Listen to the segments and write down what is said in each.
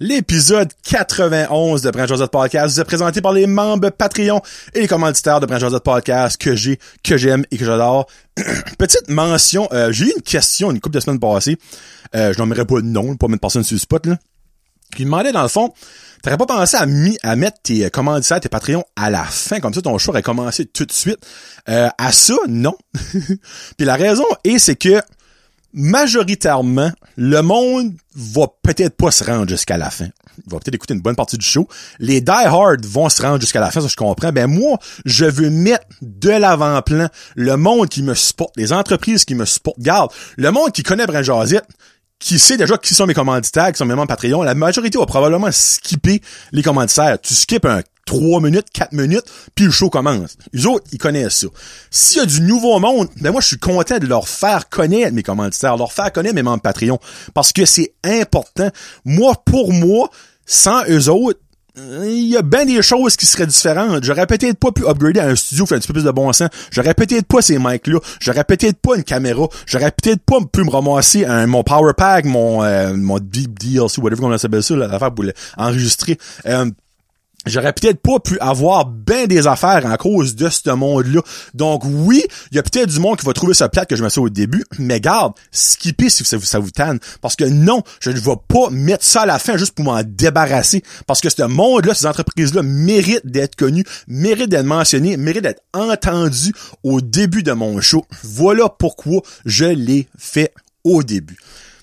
L'épisode 91 de Brand Josette Podcast vous est présenté par les membres Patreon et les commanditaires de Brand Josette Podcast que j'ai, que j'aime et que j'adore. Petite mention, euh, j'ai eu une question une couple de semaines passées. Euh, je nommerai pas de nom, pas mettre personne sur le spot, là. Qui demandait dans le fond, t'aurais pas pensé à, à mettre tes commanditaires, tes Patreons à la fin, comme ça ton show aurait commencé tout de suite. Euh, à ça, non. Puis la raison est, c'est que majoritairement, le monde va peut-être pas se rendre jusqu'à la fin. Il va peut-être écouter une bonne partie du show. Les die-hard vont se rendre jusqu'à la fin, ça je comprends. Ben moi, je veux mettre de l'avant-plan le monde qui me supporte, les entreprises qui me supportent. Garde, le monde qui connaît Brand qui sait déjà qui sont mes commanditaires, qui sont mes membres Patreon, la majorité va probablement skipper les commanditaires. Tu skippes un 3 minutes, 4 minutes, puis le show commence. Les autres, ils connaissent ça. S'il y a du nouveau monde, ben moi, je suis content de leur faire connaître mes commanditaires, leur faire connaître mes membres Patreon, parce que c'est important. Moi, pour moi, sans eux autres, il y a bien des choses qui seraient différentes. J'aurais peut-être pas pu upgrader à un studio fait un petit peu plus de bon sens. J'aurais peut-être pas ces mics-là. J'aurais peut-être pas une caméra. J'aurais peut-être pas pu me ramasser un, mon power pack, mon, euh, mon deep DLC, whatever on s'appelle ça, l'affaire pour l'enregistrer. Euh, J'aurais peut-être pas pu avoir bien des affaires en cause de ce monde-là. Donc oui, il y a peut-être du monde qui va trouver ça plate que je me ça au début, mais garde, skipper si ça vous, ça tanne. Parce que non, je ne vais pas mettre ça à la fin juste pour m'en débarrasser. Parce que ce monde-là, ces entreprises-là méritent d'être connues, méritent d'être mentionnées, méritent d'être entendues au début de mon show. Voilà pourquoi je l'ai fait au début.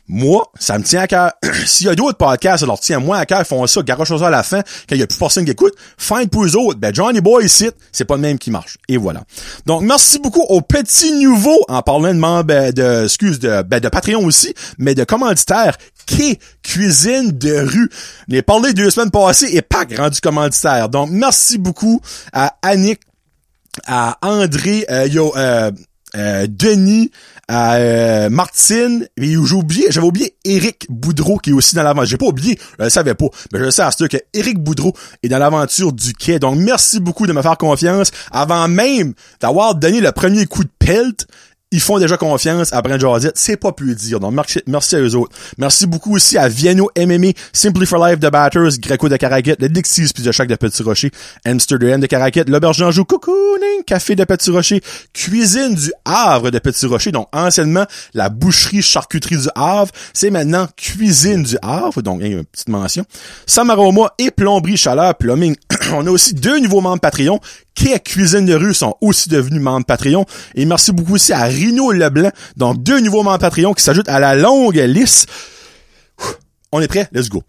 Moi, ça me tient à cœur. S'il y a d'autres podcasts, ça leur tient moins à cœur, ils font ça, garoche ça à la fin, quand il y a plus personne qui écoute, fine pour eux autres. Ben, Johnny Boy ici, c'est pas le même qui marche. Et voilà. Donc, merci beaucoup aux petits nouveaux, en parlant de membres, de, excuse, de, ben, de Patreon aussi, mais de commanditaires, qui Cuisine de rue. Je l'ai parlé deux semaines passées et pas rendu commanditaire. Donc, merci beaucoup à Annick, à André, euh, yo, euh, euh, Denis, euh, Martine, et j'ai oublié, j'avais oublié Eric Boudreau qui est aussi dans l'aventure. J'ai pas oublié, je le savais pas, mais je sais à ce que Eric Boudreau est dans l'aventure du quai. Donc merci beaucoup de me faire confiance avant même d'avoir donné le premier coup de pelt. Ils font déjà confiance à Brent Josette, c'est pas plus dire. Donc merci, à eux autres. Merci beaucoup aussi à Vienno MMA, Simply for Life de Batters, Greco de Caraquette, le Dixie's puis de Chac de Petit Rocher, Amsterdam de Caraquette, l'Auberge d'Anjou, Cocooning, Café de Petit Rocher, Cuisine du Havre de Petit Rocher, donc anciennement la boucherie charcuterie du Havre, c'est maintenant Cuisine du Havre, donc une petite mention. Samaroma et Plomberie Chaleur Plumbing. On a aussi deux nouveaux membres Patreon qui Cuisine de rue sont aussi devenus membres Patreon. Et merci beaucoup aussi à Rino Leblanc, donc deux nouveaux membres Patreon qui s'ajoutent à la longue liste. On est prêt? Let's go.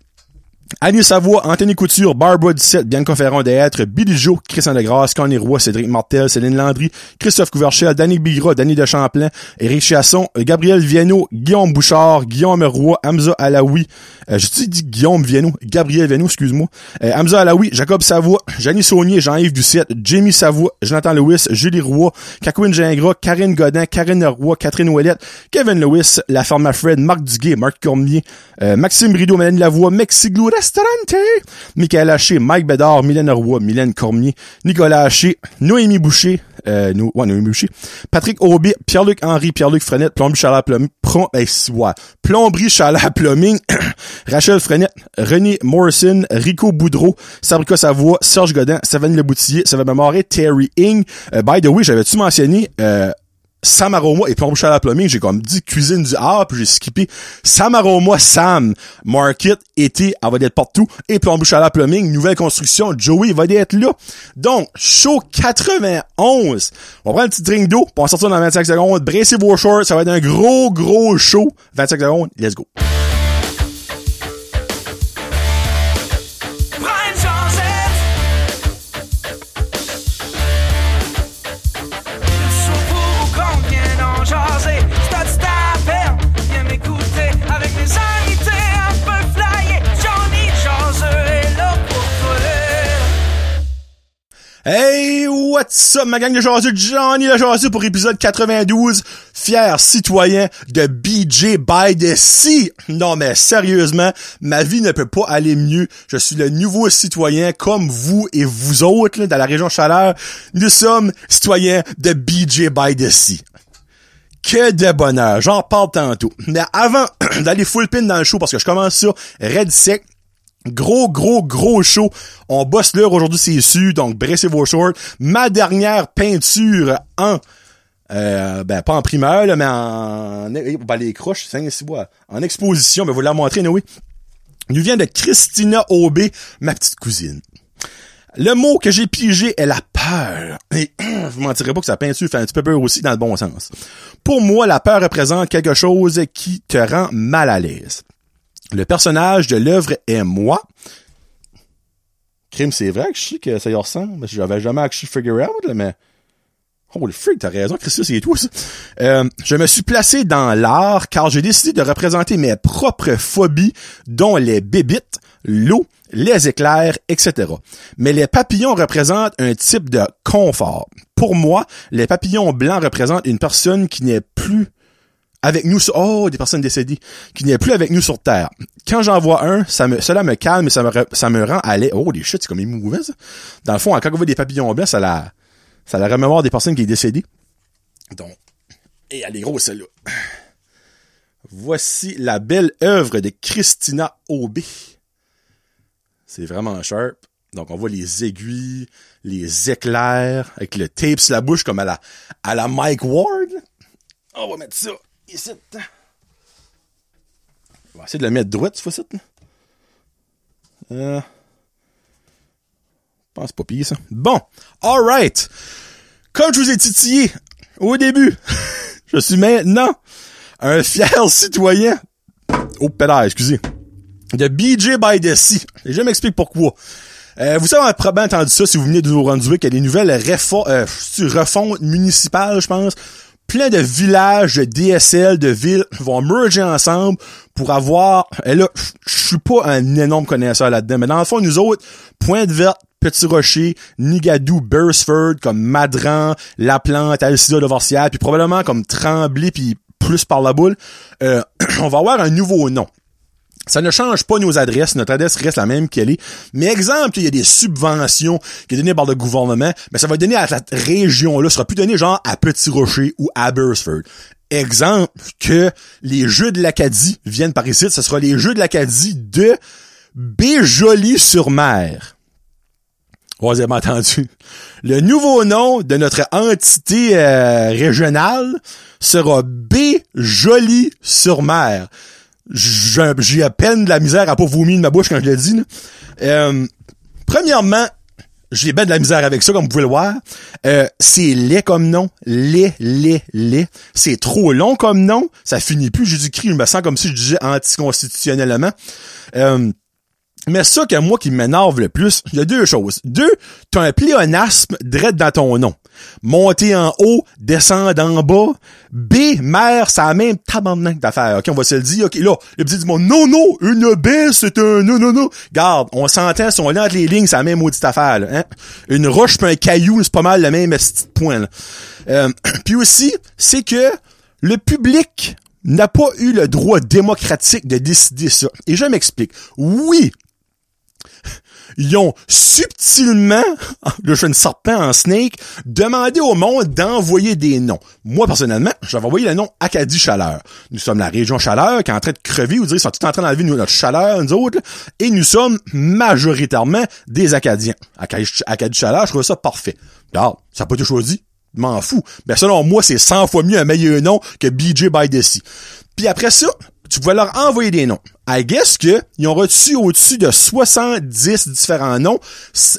Annie Savoie, Anthony Couture, Barbara 17, Bianca Ferron d'être, Billy Joe, Christian Legras, Connie Roy, Cédric Martel, Céline Landry, Christophe Couverchel, Danny Bigra, Danny de Champlain, Éric Chasson, Gabriel Viano, Guillaume Bouchard, Guillaume Roy, Hamza Alaoui, euh, j'ai dit Guillaume Viano, Gabriel Viano, excuse-moi, euh, Hamza Alaoui, Jacob Savoie, Janie Saunier, Jean-Yves Ducette, Jamie Savoie, Jonathan Lewis, Julie Roy, Kakouine Gingras, Karine Godin, Karine Roy, Catherine Ouellette, Kevin Lewis, La Ferme Fred, Marc Duguay, Marc Cormier, euh, Maxime Rideau, Mélanie Lavoie, Mexiglou Restaurante, Michael Haché, Mike Bédard, Mylène Roy, Mylène Cormier, Nicolas Haché, Noémie Boucher, euh, no, ouais, Noémie Boucher, Patrick Aubé, Pierre-Luc Henry, Pierre-Luc Frenette, Plomberie Chalard Plumbing, Plom, ben, ouais, Plomberie Plumbing, Rachel Frenette, René Morrison, Rico Boudreau, Sabrica Savoie, Serge Godin, Savane Leboutillier, Savane Memoré, Terry Ing, euh, by the way, j'avais-tu mentionné, euh, Sam Aroma et Plomberie Chalard Plumbing, j'ai comme dit cuisine du art, puis j'ai skippé Sam Aroma, Sam, Market, été, elle va être partout, et Plomberie Chalard Plumbing, nouvelle construction, Joey va être là. Donc, show 91. On prend un petit drink d'eau, on va sortir dans 25 secondes, bressez vos shorts, ça va être un gros, gros show. 25 secondes, let's go. What's up, ma gang de jaseux, Johnny le jaseux pour épisode 92, fier citoyen de BJ by the Sea. Non, mais sérieusement, ma vie ne peut pas aller mieux. Je suis le nouveau citoyen comme vous et vous autres, là, dans la région Chaleur. Nous sommes citoyens de BJ by the Sea. Que de bonheur, j'en parle tantôt. Mais avant d'aller full pin dans le show, parce que je commence ça red sec, Gros, gros, gros show. On bosse l'heure aujourd'hui, c'est sûr. Donc, bressez vos shorts. Ma dernière peinture en... Euh, ben, pas en primeur, là, mais en... Ben, les croches, c'est En exposition, ben, vous la montrer, oui. Nous vient de Christina Aubé, ma petite cousine. Le mot que j'ai pigé est la peur. Et vous mentirez pas que sa peinture fait un petit peu peur aussi dans le bon sens. Pour moi, la peur représente quelque chose qui te rend mal à l'aise. Le personnage de l'œuvre est moi. Crime, c'est vrai que je sais que ça y ressemble. J'avais jamais actually figure out, mais... Holy freak, t'as raison, Christus, c'est tout ça. Euh, je me suis placé dans l'art car j'ai décidé de représenter mes propres phobies, dont les bébites, l'eau, les éclairs, etc. Mais les papillons représentent un type de confort. Pour moi, les papillons blancs représentent une personne qui n'est plus avec nous sur, oh, des personnes décédées, qui n'est plus avec nous sur Terre. Quand j'en vois un, ça me, cela me calme et ça me, ça me rend l'aise. Oh, des shit, c'est comme émouvant, ça. Dans le fond, quand on voit des papillons blancs, ça la, ça la remémore des personnes qui sont décédées. Donc, et elle est grosse, celle-là. Voici la belle œuvre de Christina Aubé. C'est vraiment sharp. Donc, on voit les aiguilles, les éclairs, avec le tape sur la bouche comme à la, à la Mike Ward. On va mettre ça On va essayer de le mettre droit, ce fois-ci. Euh... Je pense pas pire, ça. Bon. Alright. Comme je vous ai titillé au début, je suis maintenant un fier citoyen. Oh, pédale, excusez. De BJ by the Sea. Je m'explique pourquoi. Euh, vous savez, probablement entendu ça si vous venez de Nouveau-Brunswick, qu'il y a des nouvelles euh, refontes municipales, je pense, plein de villages, de DSL, de villes vont merger ensemble pour avoir... Et là, je suis pas un énorme connaisseur là-dedans, mais dans le fond, nous autres, Pointe-Verte, Petit Rocher, Nigadou, Beresford, comme Madran, La Plante, Alcida de puis probablement comme Tremblay, puis plus par la boule, euh, on va avoir un nouveau nom. Ça ne change pas nos adresses, notre adresse reste la même qu'elle est. Mais exemple, il y a des subventions qui sont données par le gouvernement, mais ça va donner à cette région-là, ça sera plus donné genre à Petit Rocher ou à Beresford. Exemple, que les Jeux de l'Acadie viennent par ici, ce sera les Jeux de l'Acadie de Béjoly-sur-Mer. Vous avez entendu. Le nouveau nom de notre entité euh, régionale sera Béjoly-sur-Mer j'ai à peine de la misère à pas vomir de ma bouche quand je l'ai dit. Euh, premièrement, j'ai bien de la misère avec ça, comme vous pouvez le voir. Euh, c'est laid comme nom. Laid, laid, laid. C'est trop long comme nom. Ça finit plus. J'ai cri, je me sens comme si je disais anticonstitutionnellement. Euh, mais ça que moi qui m'énerve le plus, il y a deux choses. Deux, t'as un pléonasme direct dans ton nom. Monter en haut, descendre en bas. B, mère, ça a même tabarnak d'affaires. OK, on va se le dire. OK, là, le petit monde, non, non, une B, c'est un non, non, non. Garde, on s'entend, si on lit entre les lignes, c'est la même maudite affaire, là, hein? Une roche puis un caillou, c'est pas mal le même point. Euh, puis aussi, c'est que le public n'a pas eu le droit démocratique de décider ça. Et je m'explique. Oui, ils ont subtilement, le jeune serpent en snake, demandé au monde d'envoyer des noms. Moi, personnellement, j'avais envoyé le nom Acadie Chaleur. Nous sommes la région Chaleur qui est en train de crever, ou dire, ils sont tout en train d'enlever notre chaleur, nous autres, et nous sommes majoritairement des Acadiens. Acadie, Chaleur, je trouve ça parfait. Alors, ça n'a pas été choisi, m'en fous. Ben, selon moi, c'est 100 fois mieux un meilleur nom que BJ by Desi. Puis après ça, tu pouvais leur envoyer des noms. I guess que ils ont reçu au-dessus de 70 différents noms,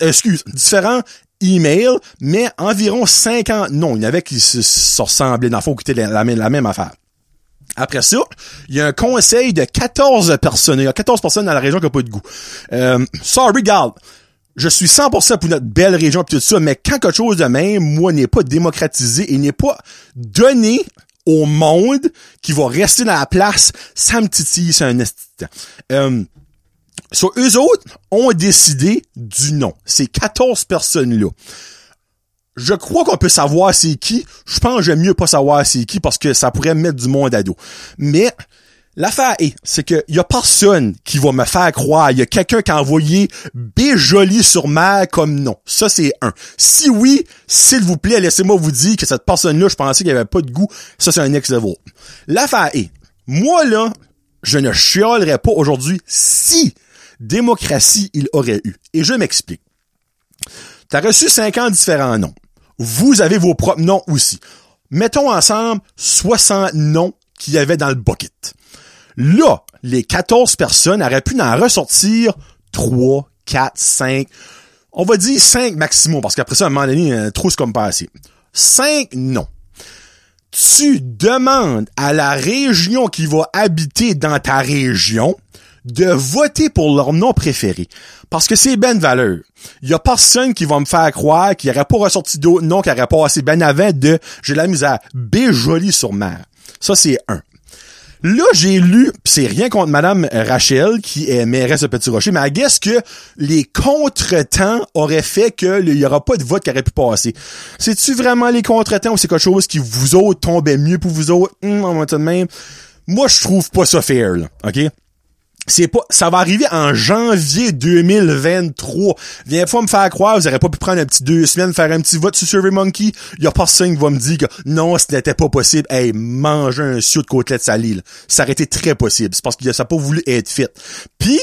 excuse, différents emails, mais environ 50 noms. Il y en avait qui se, ressemblaient, dans le fond, qui étaient la, la, même affaire. Après ça, il y a un conseil de 14 personnes. Il y a 14 personnes dans la région qui n'ont pas de goût. Euh, sorry, garde. Je suis 100% pour notre belle région et tout ça, mais quand quelque chose de même, moi, n'est pas démocratisé et n'est pas donné au monde qui va rester dans la place, ça me titille, c'est un. Euh, eux autres ont décidé du nom. Ces 14 personnes-là. Je crois qu'on peut savoir c'est qui. Je pense que j'aime mieux pas savoir c'est qui parce que ça pourrait mettre du monde à dos. Mais L'affaire est, c'est que y a personne qui va me faire croire. Il y a quelqu'un qui a envoyé Béjoli sur mer comme nom. Ça, c'est un. Si oui, s'il vous plaît, laissez-moi vous dire que cette personne-là, je pensais qu'il avait pas de goût. Ça, c'est un next level. L'affaire est, moi, là, je ne chialerais pas aujourd'hui si démocratie il aurait eu. Et je m'explique. T'as reçu 50 différents noms. Vous avez vos propres noms aussi. Mettons ensemble 60 noms qu'il y avait dans le bucket. Là, les 14 personnes auraient pu en ressortir 3, 4, 5, on va dire 5 maximum, parce qu'après ça, à un moment donné, euh, trop c'est comme pas assez. 5 noms. Tu demandes à la région qui va habiter dans ta région de voter pour leur nom préféré. Parce que c'est ben valeur. Il y a personne qui va me faire croire qu'il n'y aurait pas ressorti d'autres noms qui aurait passé ben avant de, j'ai la misère, B joli sur mer. Ça, c'est un. Là, j'ai lu, c'est rien contre Madame Rachel, qui est mairesse de Petit Rocher, mais à guess que les contretemps auraient fait que il y aura pas de vote qui aurait pu passer. C'est-tu vraiment les contretemps ou c'est quelque chose qui vous autres tombait mieux pour vous autres? Hum, en de même. Moi, je trouve pas ça fair, là. OK? C'est pas ça va arriver en janvier 2023. Viens pas me faire croire, vous aurez pas pu prendre un petit deux semaines faire un petit vote sur SurveyMonkey. Il y a personne qui va me dire que non, ce n'était pas possible. Hey, manger un siou de côtelette salée, là. ça aurait été très possible. C'est parce qu'il a pas voulu être fit. Puis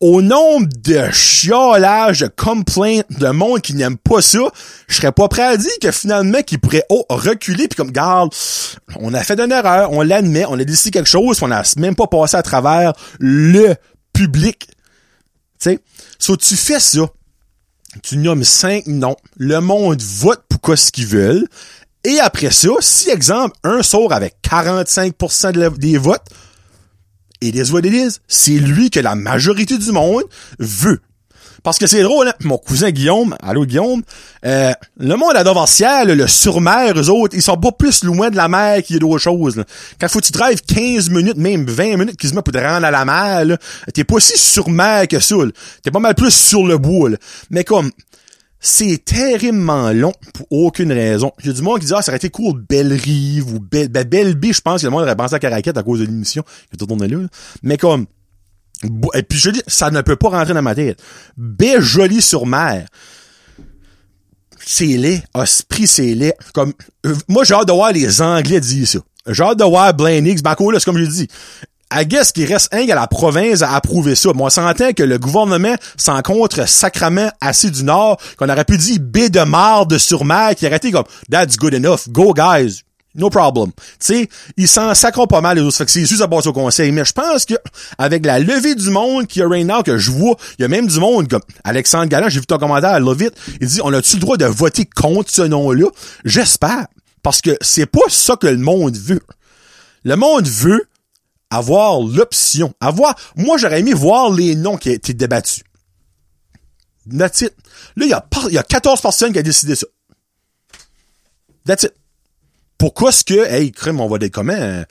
au nombre de chiolages, de complaints de monde qui n'aime pas ça, je serais pas prêt à dire que finalement qu'il pourrait oh, reculer puis comme garde, on a fait une erreur, on l'admet, on a décidé quelque chose, on a même pas passé à travers le public. Tu sais, so, tu fais ça. Tu nommes cinq noms. Le monde vote pour ce qu'ils veulent. Et après ça, si, exemple, un sort avec 45% des votes, et is what it is. C'est lui que la majorité du monde veut. Parce que c'est drôle, hein? mon cousin Guillaume, allô Guillaume, euh, le monde à Doversière, le sur-mer, eux autres, ils sont pas plus loin de la mer qu'il y a d'autres choses. Là. Quand faut que tu drives 15 minutes, même 20 minutes quasiment pour te rendre à la mer, t'es pas si sur-mer que ça. T'es pas mal plus sur le bois. Là. Mais comme, c'est terriblement long pour aucune raison. A du monde qui dit, ah, ça aurait été cool Belle-Rive ou Belle, ben, Belle-Bille, je pense que le monde aurait pensé à Caracat à cause de l'émission. tout là, là. Mais comme, et puis je dis, ça ne peut pas rentrer dans ma tête. Baie jolie sur mer. C'est laid. Esprit, c'est laid. Comme, euh, moi, j'ai hâte de voir les Anglais dire ça. J'ai hâte de voir Blaine Higgs. Ben, là, c'est comme je dis. I guess qu'il reste un à la province à approuver ça. Moi, on s'entend que le gouvernement s'en contre sacrament assez du Nord, qu'on aurait pu dire baie de marde sur mer, qui aurait été comme, that's good enough. Go, guys. No problem. Tu sais, ils s'en sacrent pas mal les autres. Fait que c'est juste à passer au conseil. Mais je pense que avec la levée du monde qu'il y a right now, que je vois, il y a même du monde comme Alexandre Galland, j'ai vu ton commentaire, love it. Il dit, on a-tu le droit de voter contre ce nom-là? J'espère. Parce que c'est pas ça que le monde veut. Le monde veut avoir l'option. Avoir, moi, j'aurais aimé voir les noms qui été débattus. That's it. Là, il y a, y a 14 personnes qui ont décidé ça. That's it pourquoi est-ce que, hey, crème, on va être comment? Euh,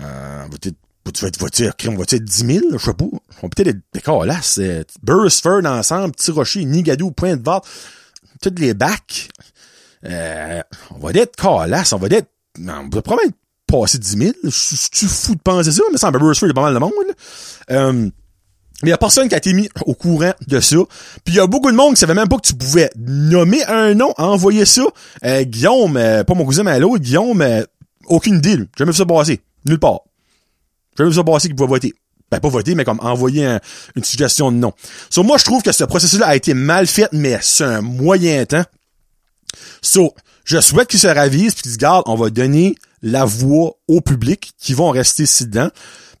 euh, tu vas être voté, crème, on va être 10 000, je sais pas. On peut être d'accord, là, c'est Burstford ensemble, Petit Rocher, Nigadou, Point de Vente, toutes les bacs. Euh, on va être calasse, on va être, on va probablement passer 10 000. Je suis fou de penser ça, mais ça, Burstford, il y a pas mal de monde, là. Euh, il y a personne qui a été mis au courant de ça. Puis il y a beaucoup de monde qui savait même pas que tu pouvais nommer un nom, envoyer ça. Euh, Guillaume, euh, pas mon cousin, mais l'autre, Guillaume, euh, aucune idée. J'ai jamais vu ça passer. Nulle part. Jamais vu ça passer qu'il pouvait voter. Ben, pas voter, mais comme envoyer une suggestion de nom. So, moi, je trouve que ce processus-là a été mal fait, mais c'est un moyen temps. So, je souhaite qu'il se ravise puis qu'il se garde, on va donner la voix au public qui vont rester ici dedans.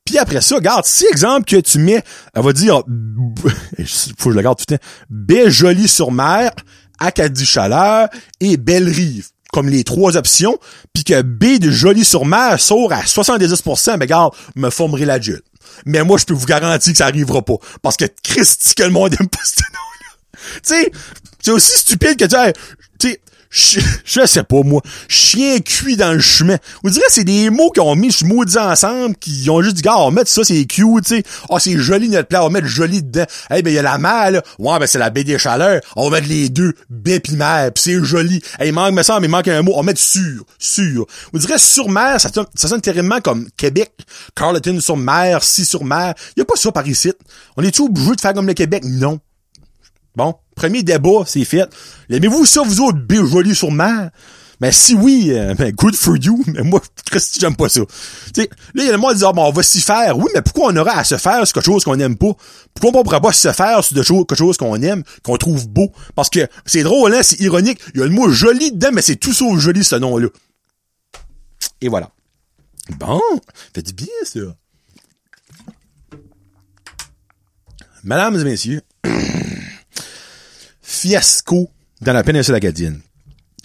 Puis après ça, regarde, si exemple que tu mets, elle va dire, faut que je le garde tout le temps, jolie sur mer, Acadie chaleur et belle rive comme les trois options, puis que B de jolie sur mer sort à 70%, ben regarde, me formerai la. Mais moi, je peux vous garantir que ça arrivera pas. Parce que Christy, que le monde aime pas ce nom-là. Tu sais, c'est aussi stupide que tu sais, je, sais pas, moi, chien cuit dans le chemin. Vous direz, c'est des mots qui ont mis maudit ensemble, qui ont juste dit, gars, on va mettre ça, c'est cute, tu sais. oh, c'est joli notre plat, on va mettre joli dedans. Eh hey, ben, il y a la mer, là. Ouais, ben, c'est la baie des chaleurs. On va mettre les deux, baie pis mer, pis c'est joli. Hey, il manque, ça, mais il manque un mot. On va mettre sur, sur. Vous direz, sur mer, ça, ça sonne terriblement comme Québec. Carleton sur mer, si sur mer. Y a pas ça par ici. On est-tu obligé de faire comme le Québec? Non. Bon, premier débat, c'est fait. Aimez-vous ça, vous autres, joli sur mer? Mais si oui, euh, ben, good for you, mais moi, Christy, j'aime pas ça. Tu sais, là, il y a le monde qui dit, ah, bon, on va s'y faire. Oui, mais pourquoi on aurait à se faire sur quelque chose qu'on aime pas? Pourquoi on pourrait pas se faire sur quelque chose qu'on aime, qu'on trouve beau? Parce que c'est drôle, hein, c'est ironique. Il y a le mot joli dedans, mais c'est tout sauf joli, ce nom-là. Et voilà. Bon, fait du bien, ça. Mesdames et messieurs, fiasco dans la péninsule acadienne.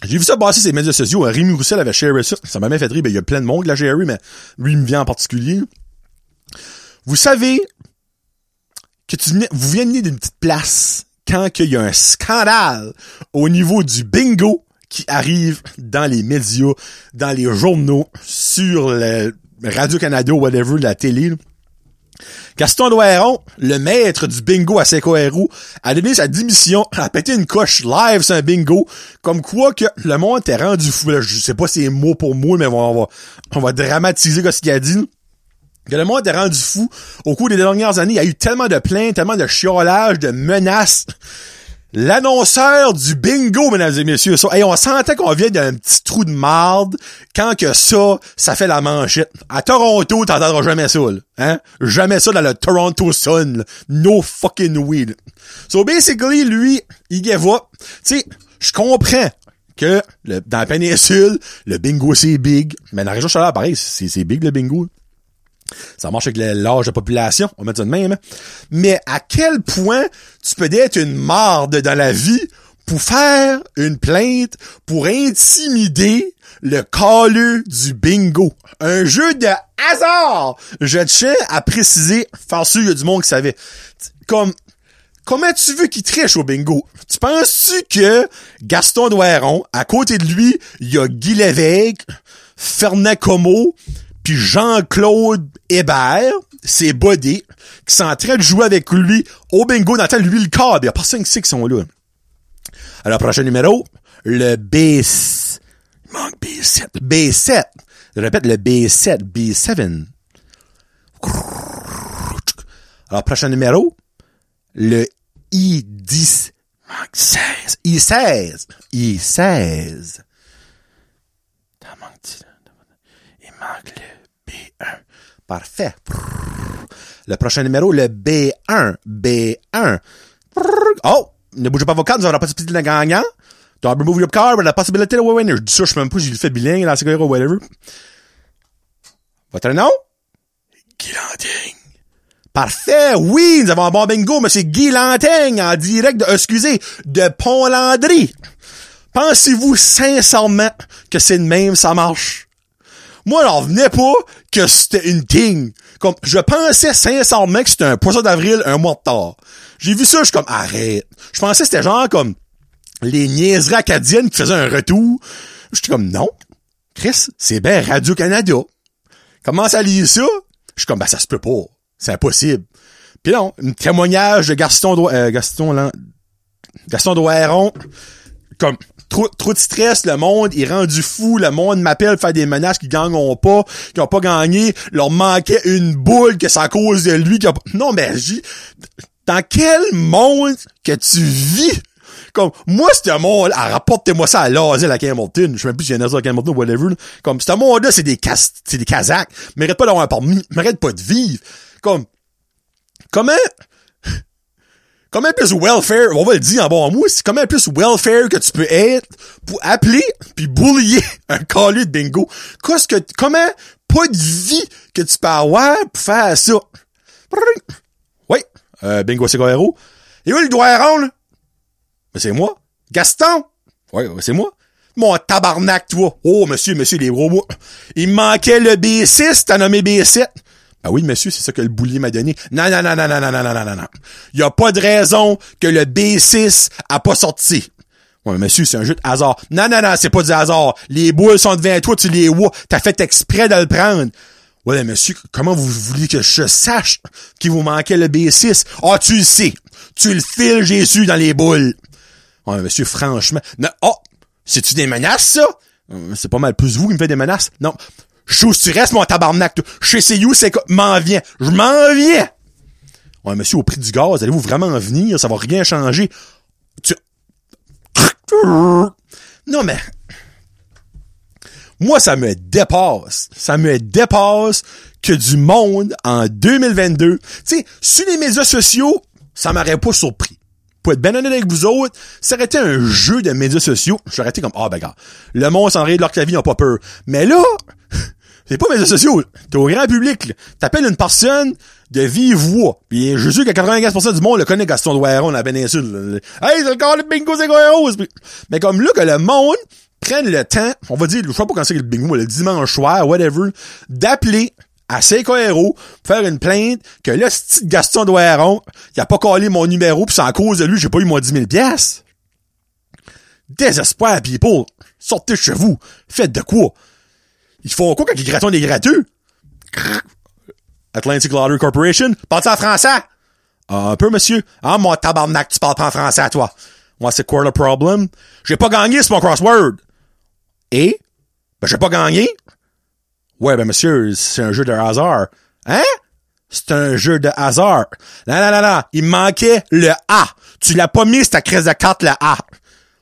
J'ai vu ça passer les médias sociaux. Rémi Roussel avait sharé ça. Ça m'a même fait rire. Ben, il y a plein de monde l'a sharé, mais lui, il me vient en particulier. Vous savez que tu venais, vous venez d'une petite place quand il y a un scandale au niveau du bingo qui arrive dans les médias, dans les journaux, sur le Radio-Canada ou whatever, la télé. là. Gaston Douairon, le maître du bingo à Seco-Héroux, a donné sa démission, a pété une coche live sur un bingo, comme quoi que le monde était rendu fou. Je sais pas si c'est mot pour mot, mais on va, on va dramatiser ce qu'il a dit. Que le monde était rendu fou. Au cours des dernières années, il y a eu tellement de plaintes, tellement de chiolage, de menaces. L'annonceur du bingo, mesdames et messieurs, hey, on sentait qu'on vient d'un petit trou de marde quand que ça, ça fait la manchette. À Toronto, t'entendras jamais ça, là, hein? Jamais ça dans le Toronto Sun, là. No fucking là. So, basically, lui, il gave up. Tu sais, je comprends que dans la péninsule, le bingo, c'est big. Mais dans la région Chaleur, pareil, c'est big, le bingo. Ça marche avec l'âge de population, on va ça de même. hein. Mais à quel point tu peux être une marde dans la vie pour faire une plainte, pour intimider le calleux du bingo? Un jeu de hasard! Je tiens à préciser, faire sûr, il y a du monde qui savait. Comme, comment tu veux qu'il triche au bingo? Tu penses-tu que Gaston Douairon, à côté de lui, il y a Guy Lévesque, Fernand Como, puis Jean-Claude Hébert, ses bodés, qui sont en train de jouer avec lui au bingo dans le lui le câble. Il y a personne qui sait qu'ils sont là. Alors, prochain numéro, le B... Il manque B7. B7. Je répète, le B7. B7. Alors, prochain numéro, le I10. Il manque 16. I16. I16. T'en manques-tu, là? Il manque le B1. Parfait. Le prochain numéro, le B1. B1. Oh! Ne bougez pas vos cartes, vous aurez la possibilité de gagnant. Don't remove your card, but la possibilité de winner. Je dis ça, je sais même pas si j'ai le fait bilingue dans ce ou whatever. Votre nom? Guy Lanting. Parfait, oui, nous avons un bon bingo, monsieur Guy Lanting, en direct de, excusez, de Pont-Landry. Pensez-vous sincèrement que c'est le même, ça marche? Moi, j'en venais pas que c'était une thing. Comme, je pensais sincèrement que c'était un poisson d'avril un mois de tard. J'ai vu ça, je suis comme, arrête. Je pensais que c'était genre comme les niaiseries acadiennes qui faisaient un retour. J'étais comme, non. Chris, c'est bien Radio-Canada. Commence à lire ça? Je suis comme, ben, ça se peut pas. C'est impossible. Puis non, un témoignage de Gaston, Doi- euh, Gaston, Lan- Gaston Douairon. Comme, trop, trop de stress, le monde est rendu fou, le monde m'appelle faire des menaces qui gagneront pas, qui ont pas gagné, leur manquait une boule que c'est à cause de lui qui a pas... Non, mais j'ai... Dans quel monde que tu vis? Comme, moi, ce monde, ah, rapportez-moi ça à l'asile à Hamilton. Je sais même plus si a un asile à ou whatever. là. Comme, ce monde-là, c'est des cas, c'est des Kazakhs. Mérite pas d'avoir un permis. Mérite pas de vivre. Comme, comment, comment plus welfare, on va le dire en bon mot, c'est comment plus welfare que tu peux être pour appeler puis boulier un calé de bingo. Qu'est-ce que, comment pas de vie que tu peux avoir pour faire ça? Oui, euh, bingo c'est héros. Et où le doigt là? Mais c'est moi. Gaston? Oui, c'est moi. Mon tabarnak, toi. Oh, monsieur, monsieur, les gros. Il manquait le B6, t'as nommé B7. Ah oui, monsieur, c'est ça que le boulier m'a donné. Non, non, non, non, non, non, non, non, non, non, non. Y a pas de raison que le B6 a pas sorti. Ouais, monsieur, c'est un jeu de hasard. Non, non, non, c'est pas du hasard. Les boules sont devant toi, tu les vois. T'as fait exprès de le prendre. Ouais, monsieur, comment vous voulez que je sache qu'il vous manquait le B6? Ah, tu le sais. Tu le files, Jésus, dans les boules. Ouais, monsieur, franchement. Non, oh! C'est-tu des menaces, ça? Euh, C'est pas mal plus vous qui me faites des menaces? Non. Chose, tu restes, mon tabarnak. Je sais c'est quoi? M'en viens. Je m'en viens! Ouais, monsieur, au prix du gaz, allez-vous vraiment venir? Ça va rien changer. Tu... Non, mais... Moi, ça me dépasse. Ça me dépasse que du monde en 2022. Tu sais, sur les médias sociaux, ça m'aurait pas surpris. Pour être ben avec vous autres, ça aurait été un jeu de médias sociaux. J'aurais été comme, ah ben gars, le monde s'en de leur clavier, ils ont pas peur. Mais là, c'est pas médias sociaux. T'es au grand public. T'appelles une personne de vive voix. Puis je suis que 95% du monde le connaît Gaston Douaron, la péninsule. Hey, c'est le corps de bingo, c'est quoi? Mais comme là, que le monde prenne le temps, on va dire, je sais pas quand c'est le bingo, le dimanche soir, whatever, d'appeler à Seiko faire une plainte que là, ce petit Gaston Douaron, il a pas collé mon numéro, pis c'est en cause de lui, j'ai pas eu mon 10 000 piastres. Désespoir, people. Sortez chez vous. Faites de quoi? Ils font quoi quand ils grattent des gratteux? Atlantic Lottery Corporation? Parle en français? Ah, un peu, monsieur. Ah, mon tabarnak, tu parles pas en français toi. Moi, c'est quoi le problème? J'ai pas gagné, c'est mon crossword. Et? Ben, j'ai pas gagné. Ouais, ben, monsieur, c'est un jeu de hasard. Hein? C'est un jeu de hasard. Non, non, non, non. Il manquait le A. Tu l'as pas mis, ta crise de carte, le A.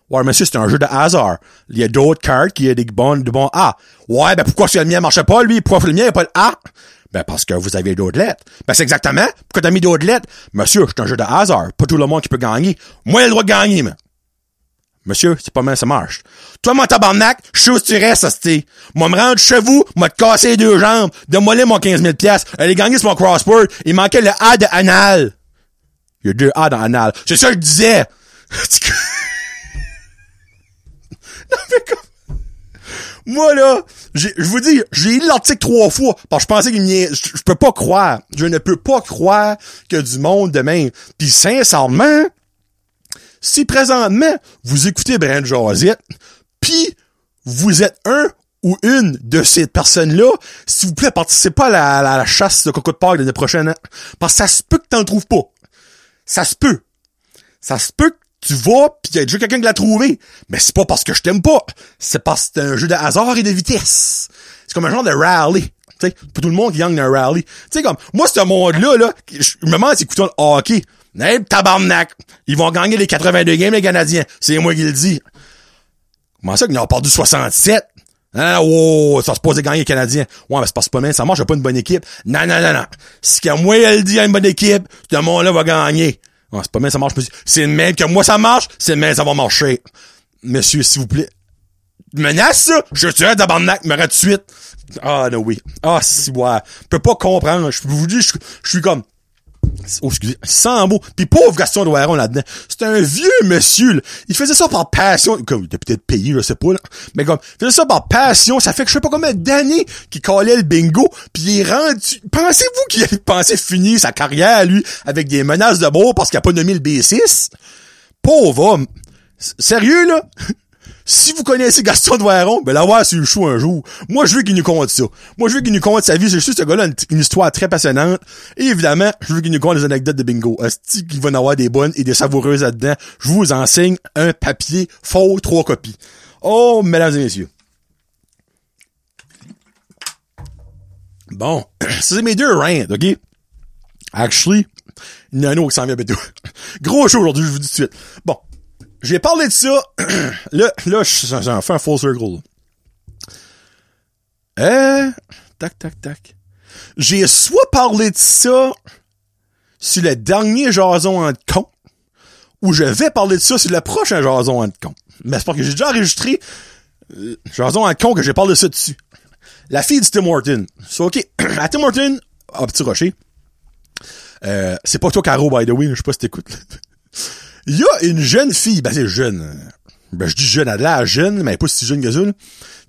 Ouais, monsieur, c'est un jeu de hasard. Il y a d'autres cartes qui ont des bons, de bons A. Ouais, ben pourquoi si le mien marchait pas, lui? Pourquoi le mien n'a pas le A? Ben parce que vous avez d'autres lettres. Ben c'est exactement. Pourquoi t'as mis d'autres lettres? Monsieur, c'est un jeu de hasard. Pas tout le monde qui peut gagner. Moi, j'ai le droit de gagner, mais. Monsieur, c'est pas mal, ça marche. Toi, mon tabarnak, je sais où tu restes, hostie. Moi, me rendre chez vous, moi, te casser les deux jambes, de moller mon 15 000 piastres, aller gagner sur mon crossword, il manquait le A de anal. Il y a deux A dans anal. C'est ça que je disais. non, mais comme... Moi, là, je vous dis, j'ai lu l'article trois fois, parce que je pensais qu'il. Je, je peux pas croire. Je ne peux pas croire que du monde demain. Puis sincèrement, si présentement, vous écoutez Brand Josette, puis vous êtes un ou une de ces personnes-là, s'il vous plaît, participez pas à la, chasse de coco de Pâques l'année prochaine. hein. Parce que ça se peut que t'en trouves pas. Ça se peut. Ça se peut que tu vas pis y a déjà quelqu'un qui l'a trouvé. Mais c'est pas parce que je t'aime pas. C'est parce que c'est un jeu de hasard et de vitesse. C'est comme un genre de rally. Tu sais, pour tout le monde qui gagne un rally. Tu comme, moi, ce monde-là, là, je me demande si écoutons le hockey. Hey, tabarnak! Ils vont gagner les 82 games, les Canadiens. C'est moi qui le dis. Comment ça qu'ils ont perdu 67? Ah, oh, ça se pose gagner les Canadiens. Ouais, mais parce que pas mal, ça marche, pas une bonne équipe. Non, non, non, non. Si que moi, elle dit, a une bonne équipe, ce monde-là va gagner. C'est pas mal, ça marche. C'est le même que moi, ça marche, c'est le même, ça va marcher. Monsieur, s'il vous plaît. Menace, ça? Je suis un tabarnak, me rate de suite. Ah, non, oui. Ah, si, ouais. Je peux pas comprendre. Je vous dis, je suis comme, Oh, excusez, sans mots. Puis pauvre Gaston Douaron là-dedans. C'est un vieux monsieur, là. Il faisait ça par passion. Comme, il était peut-être payé, je sais pas, là. Mais comme, il faisait ça par passion. Ça fait que je sais pas combien d'années qu'il collait le bingo. Puis il est rendu... Pensez-vous qu'il pensait finir sa carrière, lui, avec des menaces de mort parce qu'il a pas nommé le B6? Pauvre homme. Sérieux, là? Si vous connaissez Gaston Douaron, ben l'avoir sur le show un jour. Moi, je veux qu'il nous conte ça. Moi, je veux qu'il nous conte sa vie. C'est juste ce gars-là, une, une histoire très passionnante. Et évidemment, je veux qu'il nous conte des anecdotes de bingo. Asti qu'il va en avoir des bonnes et des savoureuses là-dedans. Je vous enseigne un papier faux, trois copies. Oh, mesdames et messieurs. Bon, c'est mes deux rants, OK? Actually, il y en a un autre qui s'en vient bientôt. Gros show aujourd'hui, je vous dis tout de suite. Bon, j'ai parlé de ça. là, là, je- j'en fais un full circle. Euh, tac, tac, tac. J'ai soit parlé de ça sur le dernier jason en con, ou je vais parler de ça sur le prochain jason en con. Mais c'est parce que j'ai déjà enregistré euh, jason en con que j'ai parlé de ça dessus. La fille du Tim Horton. C'est ok. à Tim Horton, à Petit Rocher. Euh, c'est pas toi, Caro, by the way, je sais pas si t'écoutes. Il y a une jeune fille, ben c'est jeune, ben je dis jeune, elle a l'air jeune, mais elle est pas si jeune que ça,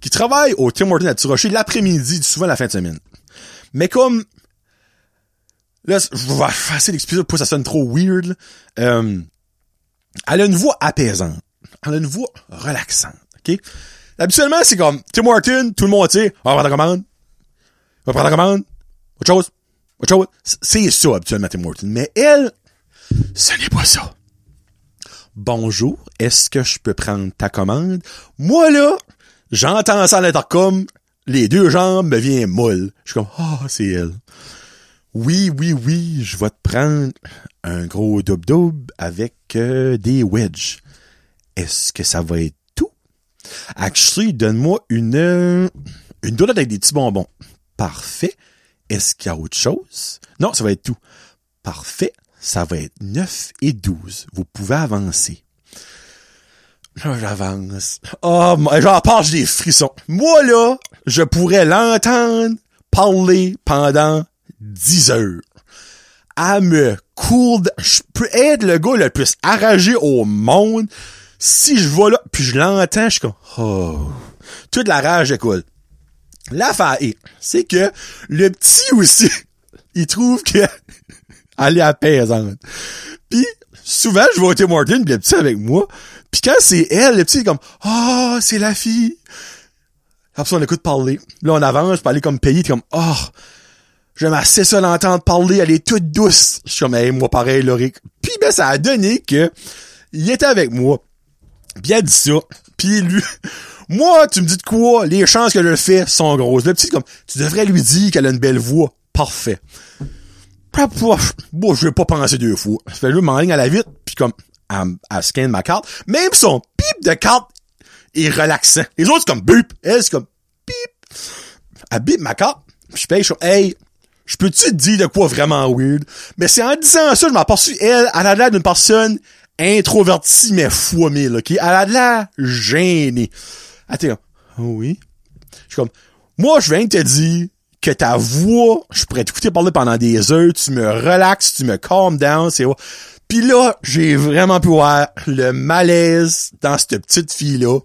qui travaille au Tim Hortons à Tirocher l'après-midi, souvent la fin de semaine. Mais comme, là, je vais essayer d'expliquer pour que ça sonne trop weird. Euh, elle a une voix apaisante. Elle a une voix relaxante, ok? Habituellement, c'est comme, Tim Hortons, tout le monde, tu sais, on va prendre la commande, on va prendre la commande, autre chose, autre chose. C'est ça, habituellement, Tim Hortons. Mais elle, ce n'est pas ça. Bonjour, est-ce que je peux prendre ta commande? Moi, là, j'entends ça à l'intercom, les deux jambes me viennent molles. Je suis comme, ah, c'est elle. Oui, oui, oui, je vais te prendre un gros dub-dub avec euh, des wedges. Est-ce que ça va être tout? Actually, donne-moi une, euh, une avec des petits bonbons. Parfait. Est-ce qu'il y a autre chose? Non, ça va être tout. Parfait. Ça va être 9 et 12. Vous pouvez avancer. J'avance. Oh, j'en j'ai des frissons. Moi, là, je pourrais l'entendre parler pendant 10 heures. À me cool, je peux être le gars le plus arragé au monde. Si je vois là, puis je l'entends, je suis comme, oh. Toute la rage écoule. L'affaire est, c'est que le petit aussi, il trouve que elle est apaisante. Puis souvent, je vais au Tim Hortons, pis le petit est avec moi. Puis quand c'est elle, le petit est comme Ah, c'est la fille. Après ça, on écoute parler. Là, on avance, pour aller comme payer, t'es comme Oh, j'aime assez ça l'entendre parler, elle est toute douce. Je suis comme hey, moi pareil, Loric. Puis ben, ça a donné que il était avec moi. Puis a dit ça. Puis lui, moi, tu me dis de quoi? Les chances que je le fais sont grosses. Le petit, comme, tu devrais lui dire qu'elle a une belle voix. Parfait. Bon, je vais pas penser deux fois. Je fais juste m'enligne à la vite, puis comme, elle, elle scanne ma carte. Même son pip de carte est relaxant. Les autres, c'est comme bip. Elle, c'est comme pip. Elle bip ma carte. Je paye, je hey, je peux-tu te dire de quoi vraiment weird? Mais c'est en disant ça, je m'aperçus, elle, elle a l'air d'une personne introvertie, mais fois mille, ok? Elle a l'air gênée. Était comme, oh oui? Je suis comme, moi, je viens de te dire que ta voix, je pourrais t'écouter parler pendant des heures, tu me relaxes, tu me calm down, c'est Puis là, j'ai vraiment pu voir le malaise dans cette petite fille-là.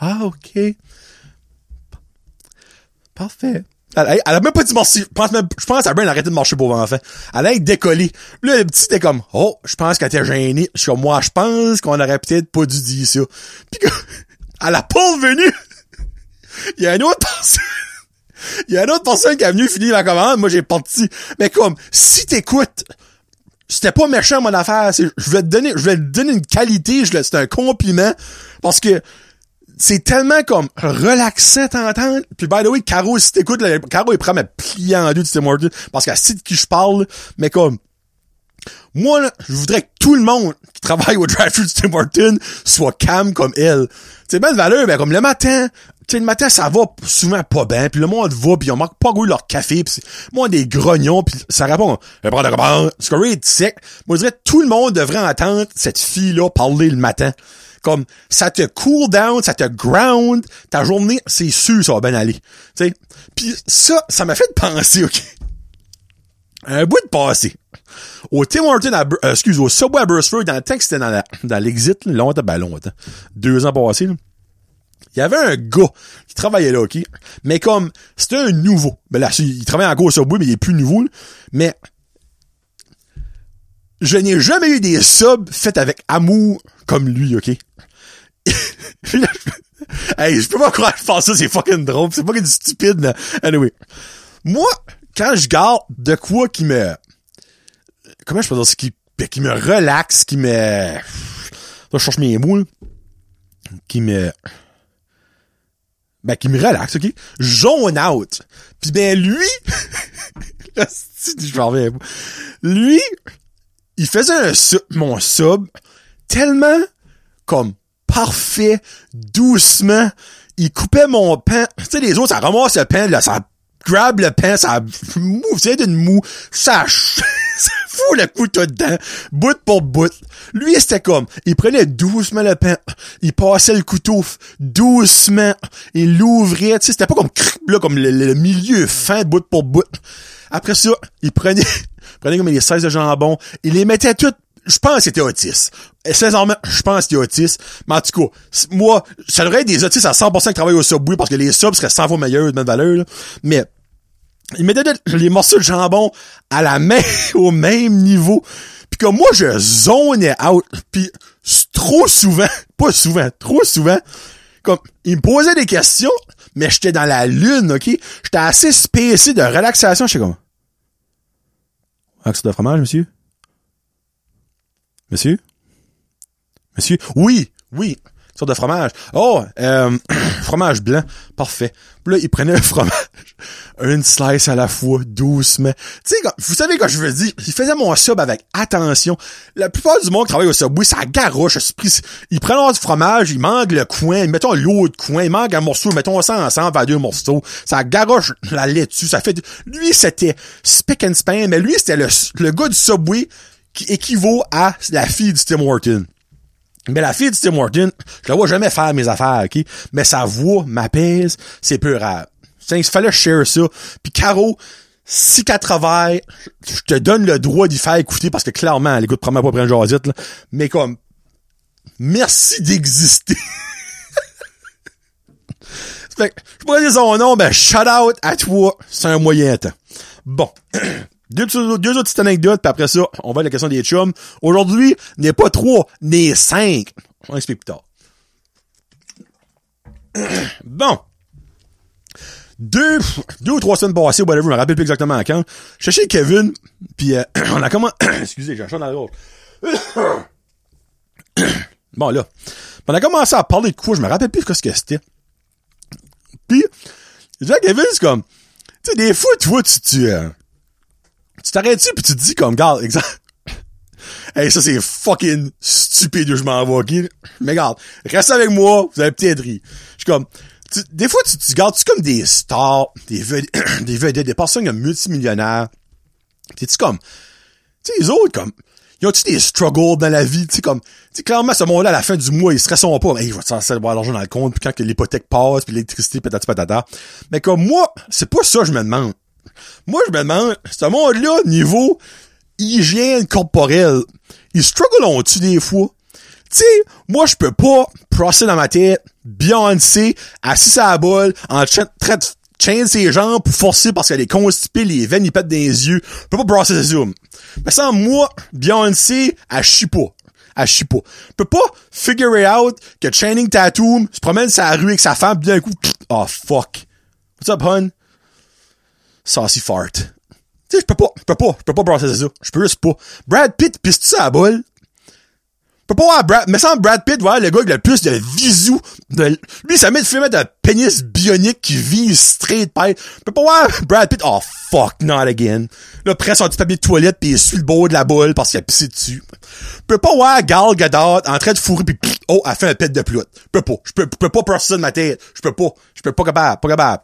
Ah, ok. Parfait. Elle, a même pas dit merci. Je pense, même, je pense qu'elle a bien arrêté de marcher pour enfant. Elle a décollé. Là, le petit était comme, oh, je pense qu'elle était gênée. Je moi, je pense qu'on aurait peut-être pas dû dire ça. Puis elle a pas venu. Il y a une autre personne. Il y a une autre personne qui est venue finir la commande. Moi, j'ai parti. Mais comme, si t'écoutes, c'était pas méchant, mon affaire. Je vais te donner, je vais te donner une qualité. Je c'est un compliment. Parce que, c'est tellement comme relaxant t'entendre. Puis by the way, Caro, si t'écoutes, Caro, il prend ma plier en deux de Tim Hortons parce qu'elle sait de qui je parle. Mais comme, moi, je voudrais que tout le monde qui travaille au drive-thru de Tim Hortons soit calme comme elle. C'est belle valeur, mais comme le matin, tu sais, le matin, ça va souvent pas bien, puis le monde va, puis on manque pas goût leur café, puis moi, des grognons, puis ça répond, je prends de c'est sec. Moi, je dirais, tout le monde devrait entendre cette fille-là parler le matin. Comme, ça te cool down, ça te ground, ta journée, c'est sûr, ça va bien aller. Tu sais? Puis ça, ça m'a fait penser, OK. Un bout de passé. Au Tim Horton, à, euh, au Subway à Burstford, dans le temps que c'était dans, dans l'exit, longtemps, ben longtemps, deux ans passés, là, il y avait un gars qui travaillait là, OK? Mais comme, c'était un nouveau. Ben là, il travaille encore au Subway, mais il est plus nouveau, là. Mais, je n'ai jamais eu des subs faits avec amour comme lui, OK? hey, je peux pas croire que je pense ça, c'est fucking drôle. C'est fucking stupide, mais anyway. Moi, quand je garde de quoi qui me... Comment je peux dire? Qui, qui me relaxe, qui me... Là, je cherche mes mots, là. Qui me... Ben, qui me relaxe, OK? Zone out. Puis ben, lui... je m'en reviens. Lui, il faisait un sub, mon sub tellement comme parfait, doucement. Il coupait mon pain. Tu sais, les autres, ça ramasse le pain, là, ça grab le pain, ça mou, c'est d'une mou, ça, ça fout le couteau dedans, bout pour bout. Lui, c'était comme, il prenait doucement le pain, il passait le couteau doucement, il l'ouvrait, tu sais, c'était pas comme, là, comme le, milieu fin, bout pour bout. Après ça, il prenait, il prenait comme les 16 de jambon, il les mettait toutes je pense que c'était autiste. Et sincèrement, je pense que c'était autiste. Mais en tout cas, moi, ça devrait être des autistes à 100% qui travaillent au Subway parce que les subs seraient 100 fois meilleurs de même valeur. Là. Mais il mettait les morceaux de jambon à la main, au même niveau. Puis comme moi, je zonais out. Puis trop souvent, pas souvent, trop souvent, comme il me posait des questions, mais j'étais dans la lune, ok? J'étais assez spécial de relaxation. J'étais comme... Axe de fromage, monsieur? Monsieur? Monsieur? Oui, oui. De fromage. Oh, euh, fromage blanc. Parfait. Puis là, il prenait un fromage, une slice à la fois, doucement. Tu sais, vous savez quand je veux dire, il faisait mon sub avec attention. La plupart du monde qui travaille au Subway, ça garoche. c'est pris- Il prend leur du fromage, il manque le coin, mettons l'autre coin, il manque un morceau, mettons ça ensemble à deux morceaux. Ça garoche la laitue, ça fait... Lui, c'était spick and span, mais lui, c'était le, le gars du Subway qui équivaut à la fille du Tim Horton. Mais la fille du Tim Horton, je la vois jamais faire mes affaires, OK? Mais sa voix m'apaise, c'est peu rare. Il fallait share ça. Puis Caro, si qu'elle travaille, je te donne le droit d'y faire écouter parce que clairement, elle écoute première fois prendre jasette, là. Mais comme, merci d'exister. fait que, je pourrais dire son nom, ben, shout out à toi. C'est un moyen temps. Bon. Deux, deux autres petites anecdotes, puis après ça, on va à la question des chums. Aujourd'hui, n'est pas trois, n'est cinq. On explique plus tard. Bon. Deux, deux ou trois semaines passées, whatever, je me rappelle plus exactement quand. Je chez Kevin, puis euh, on a comment... Excusez, j'ai un chat dans la gorge. bon, là. On a commencé à parler de quoi, je me rappelle plus ce que c'était. Puis, à Kevin, c'est comme... Tu sais, des fois, tu vois, tu... tu euh, tu t'arrêtes-tu pis tu te dis comme, regarde, exemple. hey, ça c'est fucking stupide je m'en vais? Mais regarde, reste avec moi, vous allez peut-être rire. Je suis comme, tu- des fois, tu, tu regardes, tu comme des stars, des vedettes, des vedettes, des personnes comme multimillionnaires? T'es-tu comme, tu sais, les autres, comme, ils ont-tu des struggles dans la vie, tu sais, comme, tu sais, clairement, ce monde-là, à la fin du mois, ils stresseront pas, mais ils vont censé avoir l'argent dans le compte, puis quand que l'hypothèque passe, puis l'électricité, patati patata. Mais comme moi, c'est pas ça je me demande. Moi, je me demande, ce monde-là, niveau hygiène corporelle, ils strugglent-tu des fois? Tu sais, moi, je peux pas procéder dans ma tête Beyoncé, assis à la bolle, en train de chaîne ses jambes pour forcer parce qu'elle est constipée, les veines, ils pètent dans les yeux. Je peux pas brasser ses zooms. Mais sans moi, Beyoncé, elle chie pas. Elle chie pas. Je peux pas figure it out que Channing Tatum se promène la rue avec sa femme, pis d'un coup, oh fuck. What's up, hun? Saucy fart. Tu sais, je peux pas, je peux pas, je peux pas brasser ça. Je peux juste pas. Brad Pitt pisse ça bolle. Je peux pas voir Brad, mais sans Brad Pitt, voir le gars avec le plus de visou, de, lui, ça met de filmer de pénis bionique qui vise straight pipe. Je peux pas voir Brad Pitt, oh fuck, not again. Là, prend son petit papier de toilette pis il suit le bord de la bolle parce qu'il a pissé dessus. Je peux pas voir Gal Gadot en train de fourrer pis oh, elle fait un pet de ploute. Je peux pas. Je peux, je peux pas passer ça de ma tête. Je peux pas. Je peux pas capable, pas capable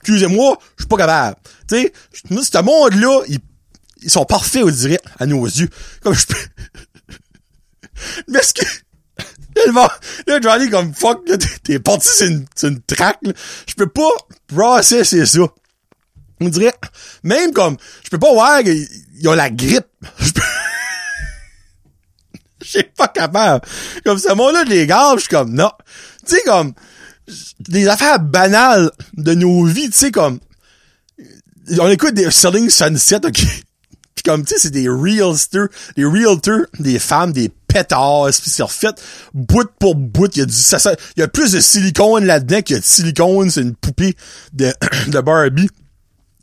excusez-moi, je suis pas capable. Tu sais, ce monde-là, ils, ils sont parfaits, on dirait, à nos yeux. Comme je peux... Mais ce que... Là, là, Johnny, comme, fuck, t'es- parti, c'est une, une traque. Je peux pas processer ça. On dirait, même comme, je peux pas voir qu'ils ils ont la grippe. Je peux... Suis pas capable. Comme ce monde-là, je les garde, je suis comme, non. Tu sais, comme, des affaires banales de nos vies, tu sais, comme, on écoute des Selling Sunset, ok? Pis comme, tu sais, c'est des realtors, des realtors, des femmes, des pétards, pis c'est refait bout pour bout, il y a du, ça, ça- il y a plus de silicone là-dedans qu'il y a de silicone, c'est une poupée de, de Barbie.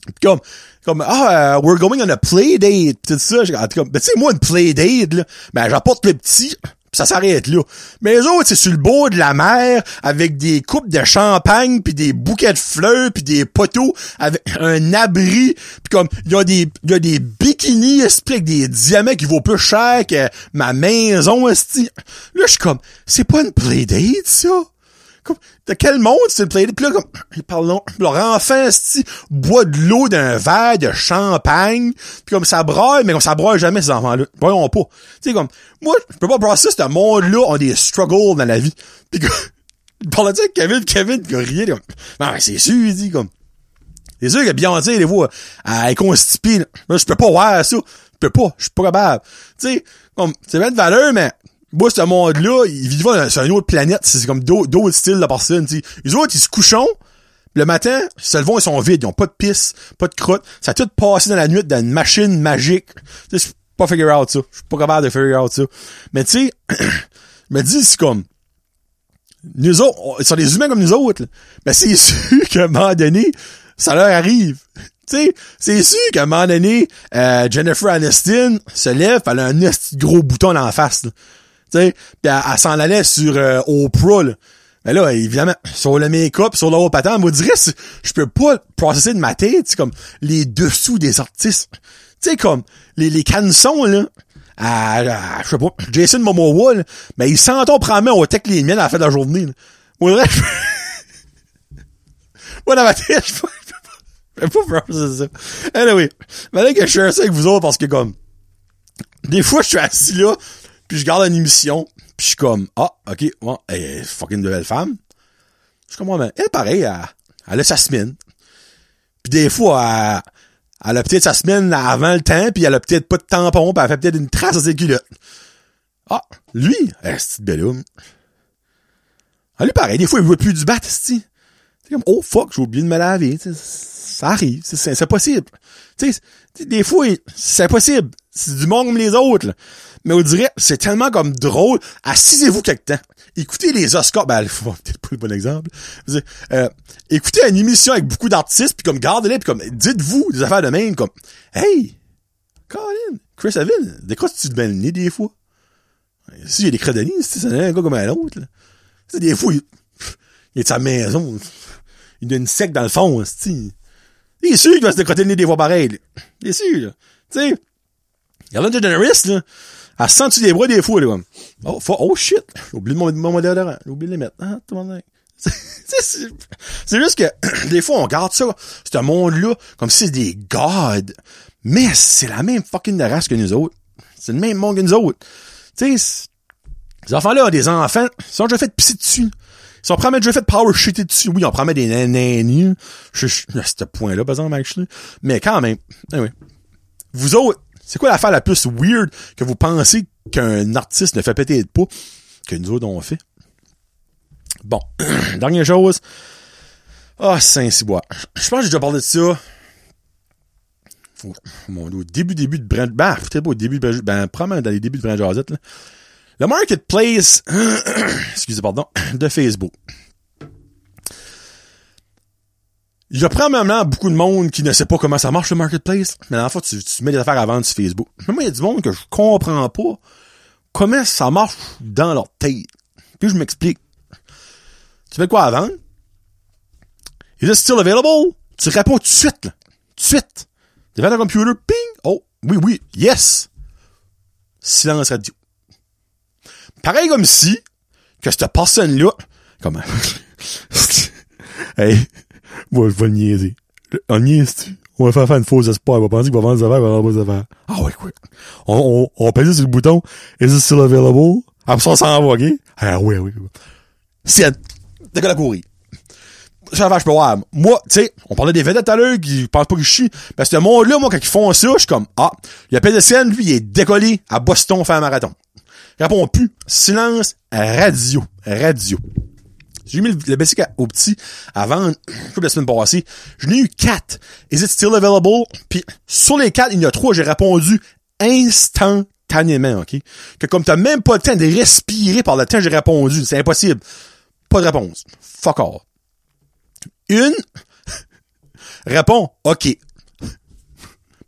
Pis comme, comme, ah, euh, we're going on a play date, pis tout ça, j'ai comme, ben, tu sais, moi, une play date, là, ben, j'apporte le petit, ça s'arrête là. Mais les autres, c'est sur le bord de la mer, avec des coupes de champagne, puis des bouquets de fleurs, puis des poteaux, avec un abri, puis comme, il y a des, y a des bikinis, avec des diamants qui vaut plus cher que ma maison, esti. Là, je suis comme, c'est pas une play date, ça? De quel monde c'est le playdate? Puis là, comme, non. leur enfant, esti, boit de l'eau d'un verre de champagne, puis comme ça braille, mais comme ça braille jamais, ces enfants-là. Voyons pas. Tu sais, comme, moi, je peux pas brasser ce monde-là ont des struggles dans la vie. Puis comme, il parlait de ça Kevin, Kevin, qui riait, comme, non, mais c'est sûr, il dit, comme, c'est sûr que Beyoncé, des fois, elle est constipée, là. Je peux pas voir ça. Je peux pas. Je suis pas capable. Tu sais, comme, c'est bien de valeur, mais, moi, ce monde-là, ils vivent sur une autre planète. C'est comme d'autres styles de personnes, tu. Les autres, ils se couchent, le matin, ils se levent, ils sont vides. Ils ont pas de pisse, pas de croûte. Ça a tout passé dans la nuit dans une machine magique. Tu sais, pas figure out ça. Je suis pas capable de figure out ça. Mais tu sais, je me dis, c'est comme, nous autres, ils sont des humains comme nous autres. Mais c'est sûr qu'à un moment donné, ça leur arrive. Tu sais, c'est sûr qu'à un moment donné, euh, Jennifer Aniston se lève, elle a un gros bouton en face. là. Sais, pis elle, elle s'en allait sur euh, Oprah, là. Mais là, évidemment, sur le make-up, sur le haut patent, moi, dirais, je peux pas processer de ma tête, comme les dessous des artistes. Tu sais, comme les, les cançons, là, à, à- je sais pas, Jason Momoa, là, mais ils s'entendent prendre au tech les miennes à la fin de la journée, là. Moi, je moi, dans ma tête, je peux je peux pas processer ça. Anyway, mais que je share ça avec vous autres parce que, comme, des fois, je suis assis là, puis je garde une émission, puis je suis comme, ah, ok, bon, elle est fucking de belle femme. Je suis comme, ouais, ben, elle, pareil, elle, elle a sa semaine. Puis des fois, elle, elle a peut-être sa semaine avant le temps, puis elle a peut-être pas de tampon, puis elle fait peut-être une trace à ses culottes. Ah, lui, eh, c'est bel homme. Ah, lui, pareil, des fois, il voit plus du bat, c'est comme, oh fuck, j'ai oublié de me laver. tu sais, Ça arrive, c'est- possible. Tu sais, c'est- des fois, c'est possible. C'est du monde comme les autres. là. Mais on dirait, c'est tellement comme drôle. Assisez-vous quelque temps. Écoutez les Oscars. Ben, peut-être pas le bon exemple. Euh, écoutez une émission avec beaucoup d'artistes, puis comme gardez-les, puis comme dites-vous des affaires de même, comme Hey! Colin! Chris Evans, décroches-tu de bel nez des fois? Si il y a des crédits, c'est un gars comme un autre. là. Tu des fois, il, il est de sa maison. Il a une sec dans le fond, c'est Il est sûr qu'il va se décrotter le nez des fois pareil. Il est sûr, là. Tu sais, Ellen DeGeneres, là, elle se sent des bras des fois, là, comme, oh, oh shit, j'ai oublié mon, mon d'orange, j'ai oublié de les mettre. Ah, tout le monde c'est, juste que, des fois, on garde ça, ce monde-là, comme si c'est des gods. Mais c'est la même fucking race que nous autres. C'est le même monde que nous autres. Tu sais, ces enfants-là ont des enfants, ils sont déjà fait pisser dessus. Ils sont probablement déjà fait power shitter dessus. Oui, on promet des nananies. Je suis à ce point-là, par exemple. Mais quand même, anyway. Vous autres, c'est quoi l'affaire la plus weird que vous pensez qu'un artiste ne fait peut-être pas que nous autres on fait? Bon, dernière chose. Ah, Saint-Cybois. Je pense que j'ai déjà parlé de ça. Au, mon, au début, début de Brand, ben, peut-être pas au début de, ben, probablement dans les débuts de Brand. Le marketplace, excusez, pardon, de Facebook. Il y a probablement beaucoup de monde qui ne sait pas comment ça marche le marketplace, mais en fait, tu, tu mets des affaires à vendre sur Facebook. Mais moi, il y a du monde que je comprends pas comment ça marche dans leur tête. Puis je m'explique. Tu mets quoi à vendre? Is it still available? Tu réponds tout de suite, là. Tout de suite. Dans le computer, ping! Oh, oui, oui, yes! Silence radio. Pareil comme si, que cette personne-là, comment? hey, je vais le niaiser. On niaise-tu? On va faire faire une fausse espoir. On va penser qu'il va vendre des affaires, il va vendre des affaires. Ah ouais, quoi. On, on, on sur le bouton. Is it still available? Après ça, on s'en va, ok? Ah oui. C'est, t'as qu'à la courir. Ça va, je peux voir. Moi, tu sais, on parlait des vedettes à l'heure qui pensent pas que je chie. Parce que ce monde-là, moi, quand ils font ça, je suis comme, ah, il y a PDCN, lui, il est décollé à Boston faire un marathon. Il répond plus. Silence radio. Radio. J'ai mis le, le basic à- au petit avant, toute la semaine passée. Je n'ai eu quatre. Is it still available? Puis, sur les quatre, il y en a trois, j'ai répondu instantanément, ok? Que comme t'as même pas le temps de respirer par le temps j'ai répondu, c'est impossible. Pas de réponse. Fuck all. Une, répond, ok.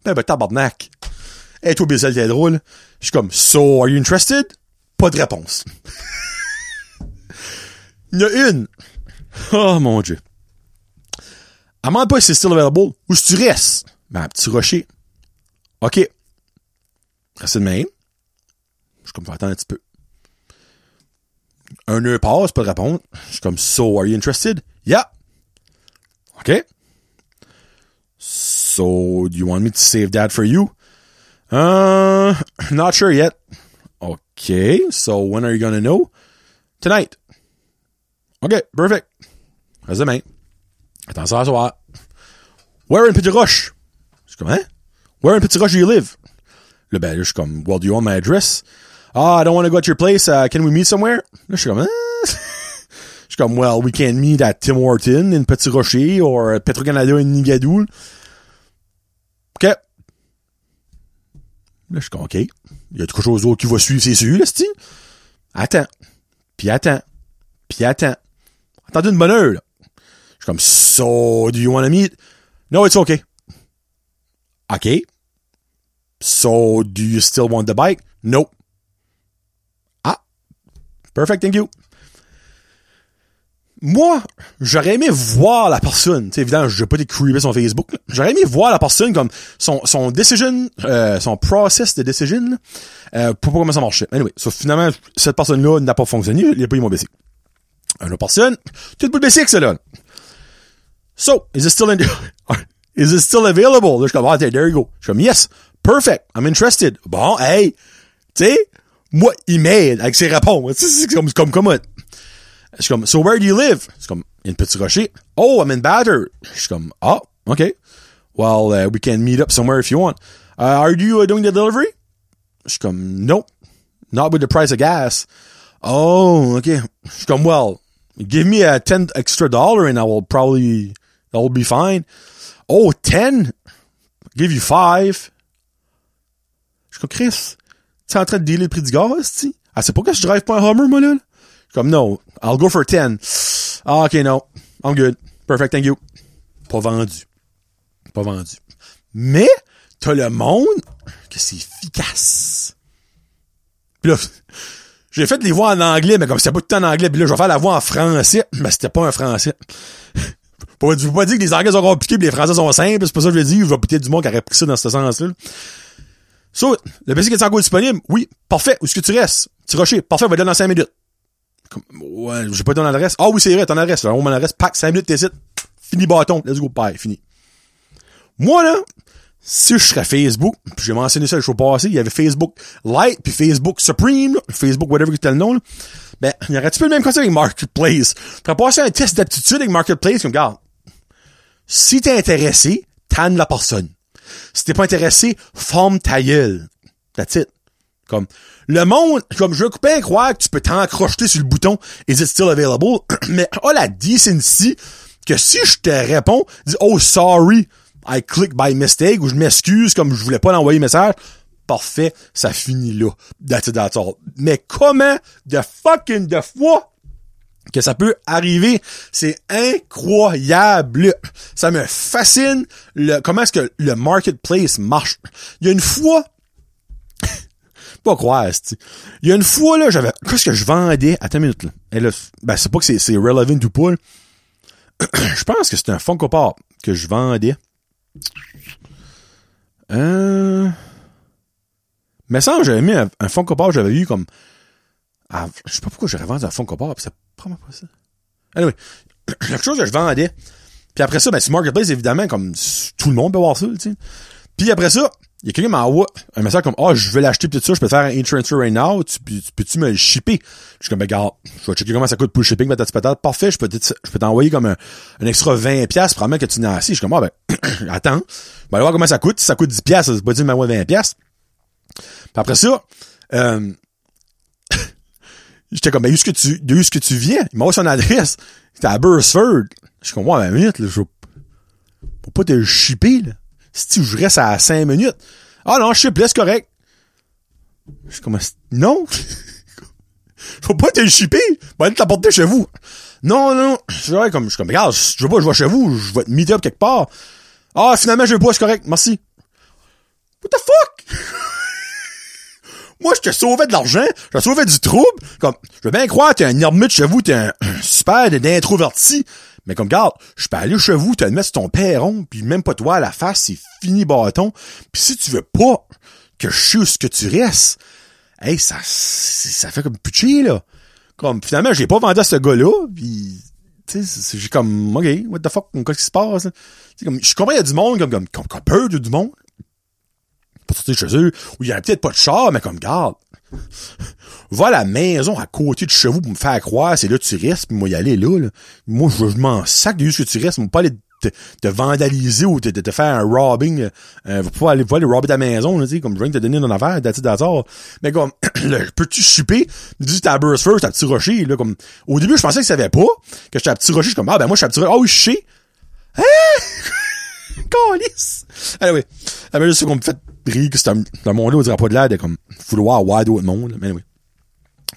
Ben, ben, tabarnak. Et toi, Bizel, t'es drôle. Je suis comme, so, are you interested? Pas de réponse. Il y a une. Oh, mon Dieu. Elle pas si c'est still available. Où est-ce que tu restes? Ben, petit rocher. OK. Reste de même. Je suis comme, faut attendre un petit peu. Un heure passe, pas de répondre. Je suis comme, so, are you interested? Yeah. OK. So, do you want me to save that for you? Uh, not sure yet. Okay, so when are you gonna know? Tonight. Okay, perfect. Reste demain. Attends ça à soir. Where in Petit Roche? Je suis comme, hein? Where in Petit Roche do you live? Là, ben, là, je suis comme, well, do you want my address? Ah, I don't want to go to your place. Uh, can we meet somewhere? Là, je suis comme, hein? Je suis comme, well, we can meet at Tim Horton in Petit Rocher or Petro-Canada in Nigadou. OK. Là, je suis comme, OK. Il y a quelque chose d'autre qui va suivre, c'est sûr, là, c'ti. Attends. Puis attends. Puis attends. Attendez une bonne heure, là. Je suis comme, so, do you want to meet? No, it's okay. OK. So, do you still want the bike? Nope. Ah, Perfect, thank you. Moi, j'aurais aimé voir la personne. Tu évidemment, je vais pas creepy sur Facebook. J'aurais aimé voir la personne comme son, son decision, euh, son process de decision, euh, pour voir comment ça marchait. Anyway, so, finalement, cette personne-là n'a pas fonctionné. Il a pas eu mon. Personne, tu as pas de là. So, is it still in, is it still available? Là, je suis comme, ah, there you go. Je suis comme, yes, perfect, I'm interested. Bon, hey, tu sais, moi, il m'aide avec ses réponses. C'est comme, comme, comme, je suis comme, so where do you live? C'est comme, une petite rocher. Oh, I'm in Batter. Je suis comme, ah, okay. Well, uh, we can meet up somewhere if you want. Uh, are you uh, doing the delivery? Je suis comme, no. Not with the price of gas. Oh, okay. Je suis comme, well, give me a 10 extra dollar and I will probably, that will be fine. Oh, 10? Give you 5. Je suis Chris, tu es en train de dealer le prix du gaz, tu Ah, c'est que je drive pas un Hummer, moi, là? Comme, no, I'll go for 10. Ah, ok, no. I'm good. Perfect, thank you. Pas vendu. Pas vendu. Mais, t'as le monde que c'est efficace. Puis là, j'ai fait les voix en anglais, mais comme c'était pas tout en anglais, puis là, je vais faire la voix en français, mais c'était pas un français. Je veux pas dire que les anglais sont compliqués pis les français sont simples, c'est pas ça que je veux dire, je vais peut-être du monde qui aurait pris ça dans ce sens-là. So, le basic est encore disponible? Oui. Parfait. Où est-ce que tu restes? Petit rocher. Parfait, on va te donner dans 5 minutes. Comme, ouais, j'ai pas ton adresse. Ah oui, c'est vrai, ton adresse, là. On mon adresse, pack, 5 minutes, t'es Fini bâton. Let's go, bye. Fini. Moi, là, si je serais Facebook, puis j'ai mentionné ça le show passé, il y avait Facebook Lite, puis Facebook Supreme, Facebook whatever c'était le nom, là. ben, il y aurait un peu le même concept avec Marketplace. Pour passer un test d'aptitude avec Marketplace, comme, regarde, si t'es intéressé, tanne la personne. Si t'es pas intéressé, forme ta gueule. That's it. Comme, le monde, comme, je veux bien croire que tu peux t'encrocher sur le bouton Is it still available? Mais, oh, la decency que si je te réponds, dis, oh, sorry, I click by mistake, ou je m'excuse comme je voulais pas l'envoyer message, parfait, ça finit là. That's that's all. Mais comment de fucking de fois que ça peut arriver, c'est incroyable. Ça me fascine le comment est-ce que le marketplace marche. Il y a une fois pas croire. Il y a une fois là, j'avais qu'est-ce que je vendais? Attends une minute là. Et là ben c'est pas que c'est c'est relevant ou pas. je pense que c'était un Funko Pop que je vendais. Euh mais ça, j'avais mis un, un Funko Pop, j'avais eu comme ah, je sais pas pourquoi j'aurais vendu un Funko Pop, c'est probablement pas ça. Anyway, quelque chose que je vendais. Puis après ça, ben, sur Marketplace, évidemment, comme tout le monde peut voir ça, tu. Puis après ça, il y a quelqu'un qui m'envoie un message comme, ah, je veux l'acheter pis tout ça, je peux faire un e-transfer right now, tu, tu- peux-tu me le shipper? Je suis comme, ben, regarde, je vais checker comment ça coûte pour le shipping, patati patata. Parfait, je peux je peux t'envoyer comme un, un extra 20 pièces probablement que tu n'as assis. Je suis comme, ah, ben, attends. Ben, aller voir comment ça coûte. Si ça coûte 10 pièces, c'est pas dire, m'envoie 20 pièces. Puis après ça, euh, J'étais comme, ben, où est-ce que tu, de où est-ce que tu viens? Il m'a son adresse. C'était à Burstford. Je suis comme, ouais, ben, minute, là, je pas te shipper, là. Si je reste à 5 minutes. Ah non, je là, c'est correct. Je suis comme, non? faut pas te le shipper. Va aller t'apporter chez vous. Non, non. Je suis comme, je suis comme, regarde, je veux pas, je vais chez vous, je vais te meet up quelque part. Ah, finalement, je veux pas, c'est correct. Merci. What the fuck? Moi, je te sauvais de l'argent, je te sauvais du trouble. Comme, je veux bien croire, t'es un ermite chez vous, t'es un, un super d'introverti. Mais comme, garde, je peux aller chez vous, te le mettre sur ton perron, puis même pas toi à la face, c'est fini bâton. Puis si tu veux pas que je sais où ce que tu restes, hey, ça, ça fait comme puché, là. Comme, finalement, j'ai pas vendu à ce gars-là, puis j'ai comme, OK, what the fuck, qu'est-ce qui se passe? comme, je comprends, il y a du monde, comme, comme, comme, comme a du monde pas sortir chez eux, où il y a peut-être pas de char, mais comme, garde, va à la maison à côté de chez vous pour me faire croire, c'est là que tu restes, puis moi y aller là, là. Moi, je, m'en sac de ce que tu restes, moi pas aller te, vandaliser ou te, te, faire un robbing, euh, euh, va pas aller, va aller ta maison, là, comme je viens de te donner ton affaire, that's all. Mais comme, peux-tu chipper, dis t'as à Burstford, t'as à Petit Rocher, là, comme, au début, je pensais qu'il savait pas, que j'étais à Petit Rocher, je suis comme, ah, ben moi, je suis à Petit Rocher, ah oui, je sais. Calice! Ah, ben, je sais qu'on me fait rire que c'est un, le monde-là, on dirait pas de l'air de comme, vouloir avoir d'autres monde, mais anyway.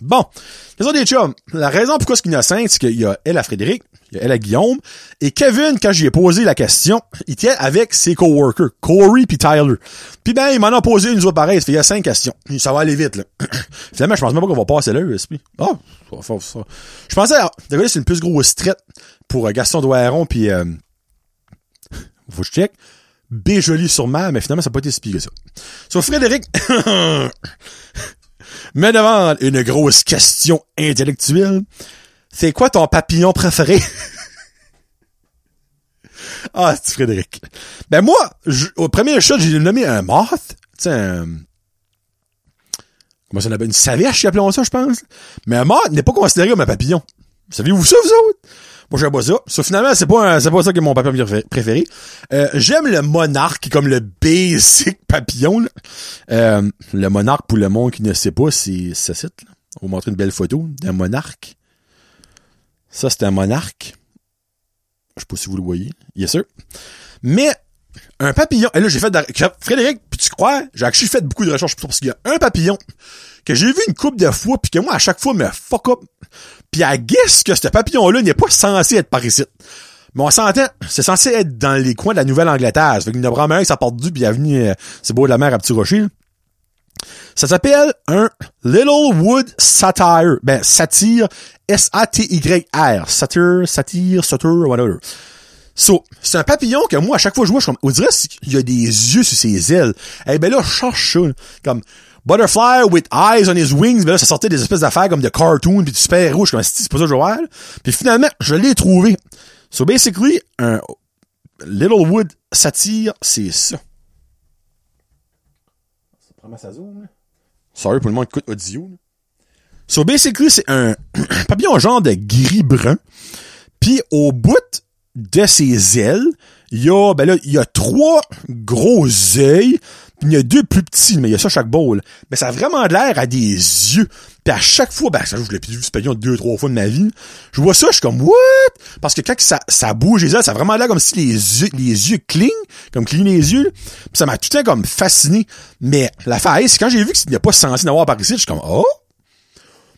Bon, question des chums. La raison pourquoi c'est innocent, c'est qu'il y a elle à Frédéric, il y a elle à Guillaume, et Kevin, quand j'y ai posé la question, il tient avec ses coworkers, Corey puis Tyler. Puis ben, il m'en a posé une autre pareille, ça il y a cinq questions. Ça va aller vite, là. Finalement, je pense même pas qu'on va passer là, l'esprit. Ah, ça va faire ça. Je pensais, de c'est une plus grosse traite pour euh, Gaston Douaron puis euh, faut que je check. B joli sur mer, mais finalement, ça n'a pas été si ça. Sur Frédéric, mais devant une grosse question intellectuelle, c'est quoi ton papillon préféré? ah, c'est Frédéric. Ben moi, au premier shot, j'ai nommé un moth. Tu un... Comment ça s'appelle? Une savèche, appelons ça, je pense. Mais un moth n'est pas considéré comme un papillon. Saviez-vous ça, vous autres? Moi, j'aime pas ça. Finalement, c'est pas, c'est pas ça qui est mon papillon préfé- préféré. Euh, j'aime le monarque, comme le basic papillon, là. Euh, le monarque, pour le monde qui ne sait pas, c'est ce site. On va vous montrer une belle photo d'un monarque. Ça, c'est un monarque. Je sais pas si vous le voyez. Yes, sir. Mais, un papillon, et là, j'ai fait, de Frédéric, puis tu crois, j'ai fait beaucoup de recherches pour parce qu'il y a un papillon que j'ai vu une couple de fois, puis que moi, à chaque fois, me fuck up. Puis à guess que ce papillon-là n'est pas censé être par ici. Mais on s'entend, c'est censé être dans les coins de la Nouvelle-Angleterre. Ça fait qu'il y en a vraiment un qui s'est perdu, puis venu, euh, c'est beau de la mer à Petit Rocher. là. Ça s'appelle un Littlewood Satire. Ben, satire, S-A-T-Y-R. Satire, satire, satire, whatever. So, c'est un papillon que moi, à chaque fois que je vois, je suis comme, on dirait qu'il y a des yeux sur ses ailes. Eh ben là, je cherche ça. Comme, Butterfly with eyes on his wings. Ben là, ça sortait des espèces d'affaires comme de cartoon puis du super rouge. Comme, c'est pas ça que je vois. Puis finalement, je l'ai trouvé. So, basically, un Littlewood satire, c'est ça. Ça prend ma zoom, là. Sorry pour le monde qui écoute audio. là. So, basically, c'est un papillon genre de gris-brun. Puis au bout de ses ailes, il y a, ben là, il y a trois gros œils, puis il y a deux plus petits, mais il y a ça chaque bowl. Mais ça a vraiment l'air à des yeux. Puis à chaque fois, ben, ça, je l'ai vu ce papillon deux, trois fois de ma vie. Je vois ça, je suis comme, what? Parce que quand ça, ça bouge les ailes, ça a vraiment l'air comme si les yeux, les yeux clignent, comme clignent les yeux. Puis ça m'a tout le temps comme fasciné. Mais la faille, c'est quand j'ai vu qu'il n'y a pas censé d'avoir par ici, je suis comme, oh?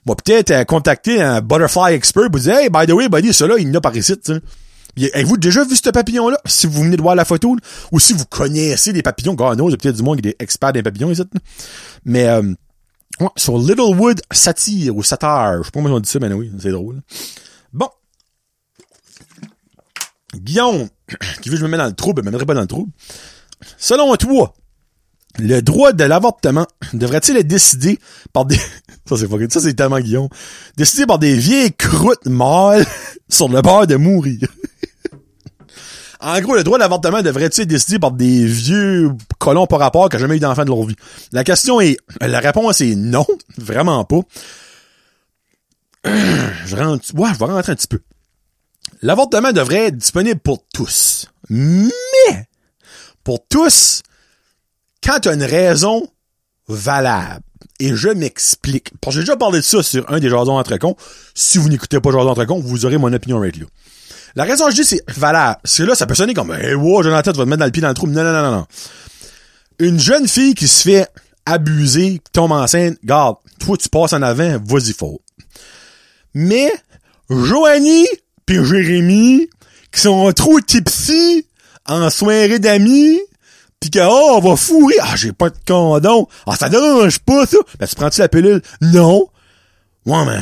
Moi, peut-être euh, contacter un butterfly expert pour dire, hey, by the way, buddy, ça-là, il y en a par ici, tu sais. Y- Avez-vous déjà vu ce papillon-là? Si vous venez de voir la photo, ou si vous connaissez des papillons, God knows, il y a peut-être du monde qui est expert des papillons ici. Mais, euh, ouais, sur Littlewood Satire, ou Satire, je sais pas comment on dit ça, mais oui, c'est drôle. Bon. Guillaume, qui veut que je me mette dans le trouble, me mettrait pas dans le trouble. Selon toi, le droit de l'avortement devrait-il être décidé par des... Ça, c'est Ça, c'est tellement Guillaume. Décidé par des vieilles croûtes mâles sur le bord de mourir. En gros, le droit de l'avortement devrait-il être décidé par des vieux colons par rapport qui n'ont jamais eu d'enfant de leur vie? La question est... La réponse est non. Vraiment pas. Je rentre... Ouais, je vais rentrer un petit peu. L'avortement devrait être disponible pour tous. Mais... Pour tous, quand tu as une raison valable, et je m'explique, j'ai déjà parlé de ça sur un des jasons entre cons, si vous n'écoutez pas jasons entre cons, vous aurez mon opinion right là. La raison que je dis c'est valable, que là, ça peut sonner comme, hey, wow, Jonathan, tu vas te mettre dans le pied dans le trou. Non, non, non, non, non. Une jeune fille qui se fait abuser, qui tombe enceinte, garde, toi, tu passes en avant, vas-y fort. Mais, Joanie puis Jérémy, qui sont trop tipsy, en soirée d'amis, pis que, oh, on va fourrer. Ah, j'ai pas de condom. Ah, ça dérange pas, ça. Ben, tu prends-tu la pilule? Non. Ouais, mais,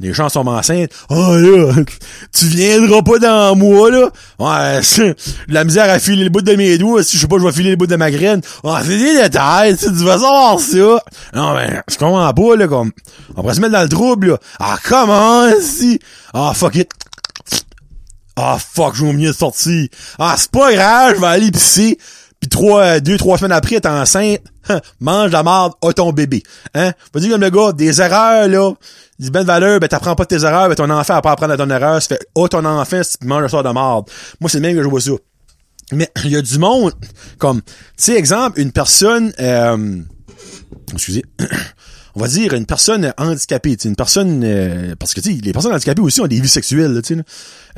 les gens sont enceintes. Ah, là, tu viendras pas dans moi, là. Ouais, la misère à filer le bout de mes doigts. Si je sais pas, je vais filer le bout de ma graine. Ah, c'est des détails, tu vas savoir ça. Non, mais, je comprends pas, là, comme, on pourrait se mettre dans le trouble, là. Ah, comment, si? Ah, fuck it. Ah, fuck, j'ai oublié de sortir. Ah, c'est pas grave, je vais aller pisser. Puis trois, euh, deux, trois semaines après, t'es enceinte. Hein, mange la marde à ton bébé. Hein? Vas-y comme le gars, des erreurs, là. Dis ben valeur, ben t'apprends pas de tes erreurs, ben ton enfant apprend à apprendre à ton erreur. Ça fait, oh, ton enfant, tu manges un sort de marde. Moi, c'est le même que je vois ça. Mais, il y a du monde, comme, tu sais, exemple, une personne, euh, excusez, on va dire une personne handicapée, une personne, euh, parce que, tu les personnes handicapées aussi ont des vies sexuelles, tu sais.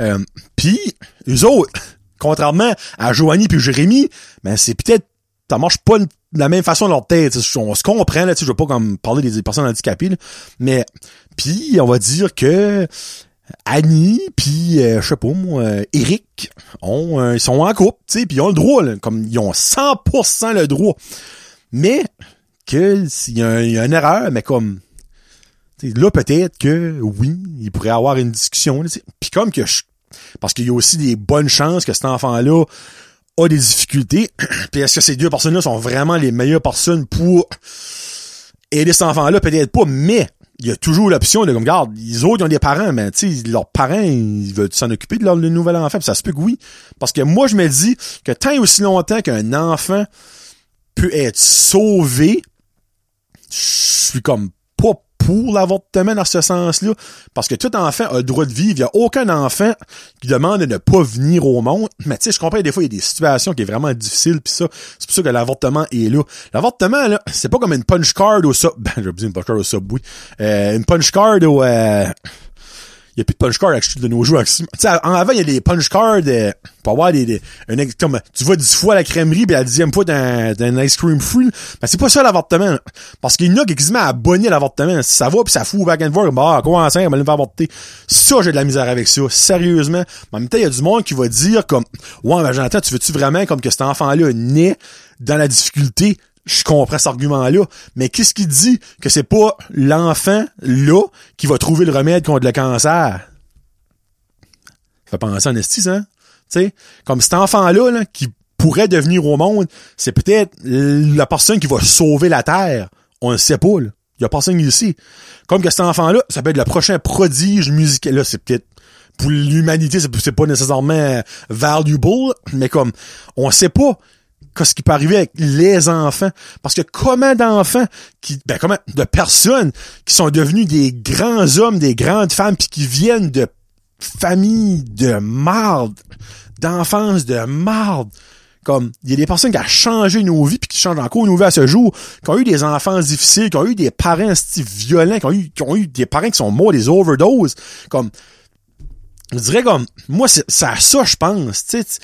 Euh, puis, eux autres, contrairement à Joanie puis Jérémy, ben, c'est peut-être ça marche pas de la même façon dans leur tête. On se comprend, là, tu je veux pas comme parler des personnes handicapées, là, mais puis on va dire que Annie puis euh, je sais pas moi euh, Eric ont euh, ils sont en couple, tu sais, puis ils ont le droit là, comme ils ont 100% le droit. Mais que s'il y, y a une erreur, mais comme là peut-être que oui, il pourrait avoir une discussion, puis comme que je parce qu'il y a aussi des bonnes chances que cet enfant-là a des difficultés. Puis est-ce que ces deux personnes-là sont vraiment les meilleures personnes pour aider cet enfant-là? Peut-être pas, mais il y a toujours l'option de comme, regarde, les autres ils ont des parents, mais tu sais, leurs parents, ils veulent s'en occuper de leur le nouvel enfant, puis ça se peut que oui. Parce que moi, je me dis que tant et aussi longtemps qu'un enfant peut être sauvé, je suis comme pas pour l'avortement dans ce sens-là, parce que tout enfant a le droit de vivre. Il n'y a aucun enfant qui demande de ne pas venir au monde. Mais tu sais, je comprends, des fois, il y a des situations qui est vraiment difficiles, puis ça, c'est pour ça que l'avortement est là. L'avortement, là, c'est pas comme une punch card au sub... Ben, j'ai oublié une punch card au subway. Euh, une punch card au... Euh... Il y a plus de punch card actually, de nos jours. Tu en avant, il y a des punch cards euh, pour avoir des, des un, comme tu vas dix fois à la crèmerie puis la dixième fois d'un, d'un ice cream free. Mais c'est pas ça l'avortement. Parce qu'il y en a qui quasiment abonnés à l'avortement. Si ça va puis ça fout back and forth, bah, quoi enceinte, elle va me avorter. Ça, j'ai de la misère avec ça. Sérieusement. Mais en même temps, il y a du monde qui va dire comme, ouais, ben, j'entends, tu veux-tu vraiment comme que cet enfant-là naît dans la difficulté? Je comprends cet argument-là, mais qu'est-ce qui dit? Que c'est pas l'enfant là qui va trouver le remède contre le cancer? Ça fait penser en esti, ça. hein? Tu sais, comme cet enfant-là, là, qui pourrait devenir au monde, c'est peut-être la personne qui va sauver la Terre. On ne sait pas, là. Il y a personne ici. Comme que cet enfant-là, ça peut être le prochain prodige musical. Là, c'est peut-être pour l'humanité, c'est c'est pas nécessairement valuable, mais comme on sait pas qu'est-ce qui peut arriver avec les enfants? Parce que comment d'enfants qui, ben comment, de personnes qui sont devenus des grands hommes, des grandes femmes, puis qui viennent de familles de marde, d'enfance de marde? Comme, il y a des personnes qui ont changé nos vies, puis qui changent encore nos vies à ce jour, qui ont eu des enfants difficiles, qui ont eu des parents violents, qui ont eu, qui ont eu des parents qui sont morts des overdoses. Comme, je dirais comme, moi, c'est à ça, je pense, tu sais,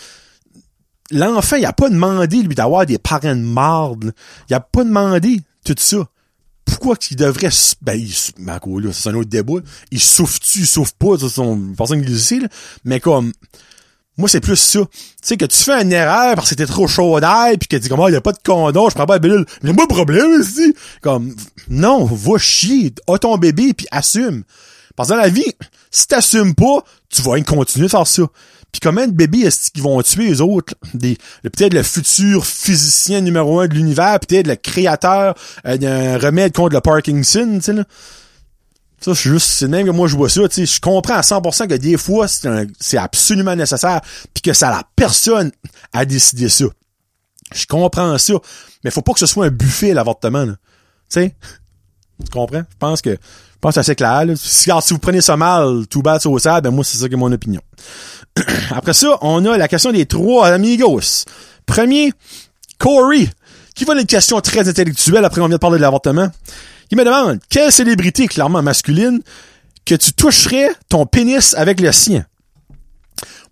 l'enfant, il a pas demandé, lui, d'avoir des parents de marde. Il a pas demandé tout ça. Pourquoi qu'il devrait... Ben, il, ben, quoi, là, c'est un autre débat. Il souffre-tu, il souffre pas, c'est une personne qui le. Mais comme... Moi, c'est plus ça. Tu sais, que tu fais une erreur parce que t'es trop chaud d'air pis que tu dis comme, ah, y a pas de condom, je prends pas la pilule. J'ai pas de problème, ici. Comme, non, va chier. A ton bébé puis assume. Parce que dans la vie, si t'assumes pas, tu vas continuer de faire ça. Puis combien de bébés est-ce qu'ils vont tuer les autres? Des, peut-être le futur physicien numéro un de l'univers, peut-être le créateur euh, d'un remède contre le Parkinson, tu sais, là. Ça, c'est juste, c'est même que moi je vois ça, tu je comprends à 100% que des fois, c'est absolument nécessaire, puis que à la personne à décider ça. Je comprends ça, mais faut pas que ce soit un buffet, l'avortement. Tu sais? Tu comprends? Je pense que, je pense que c'est assez clair, là. Si, alors, si vous prenez ça mal, tout bad, au sable, ben moi, c'est ça qui est mon opinion. Après ça, on a la question des trois amigos. Premier, Corey, qui va une question très intellectuelle après qu'on vient de parler de l'avortement. Il me demande, quelle célébrité clairement masculine que tu toucherais ton pénis avec le sien?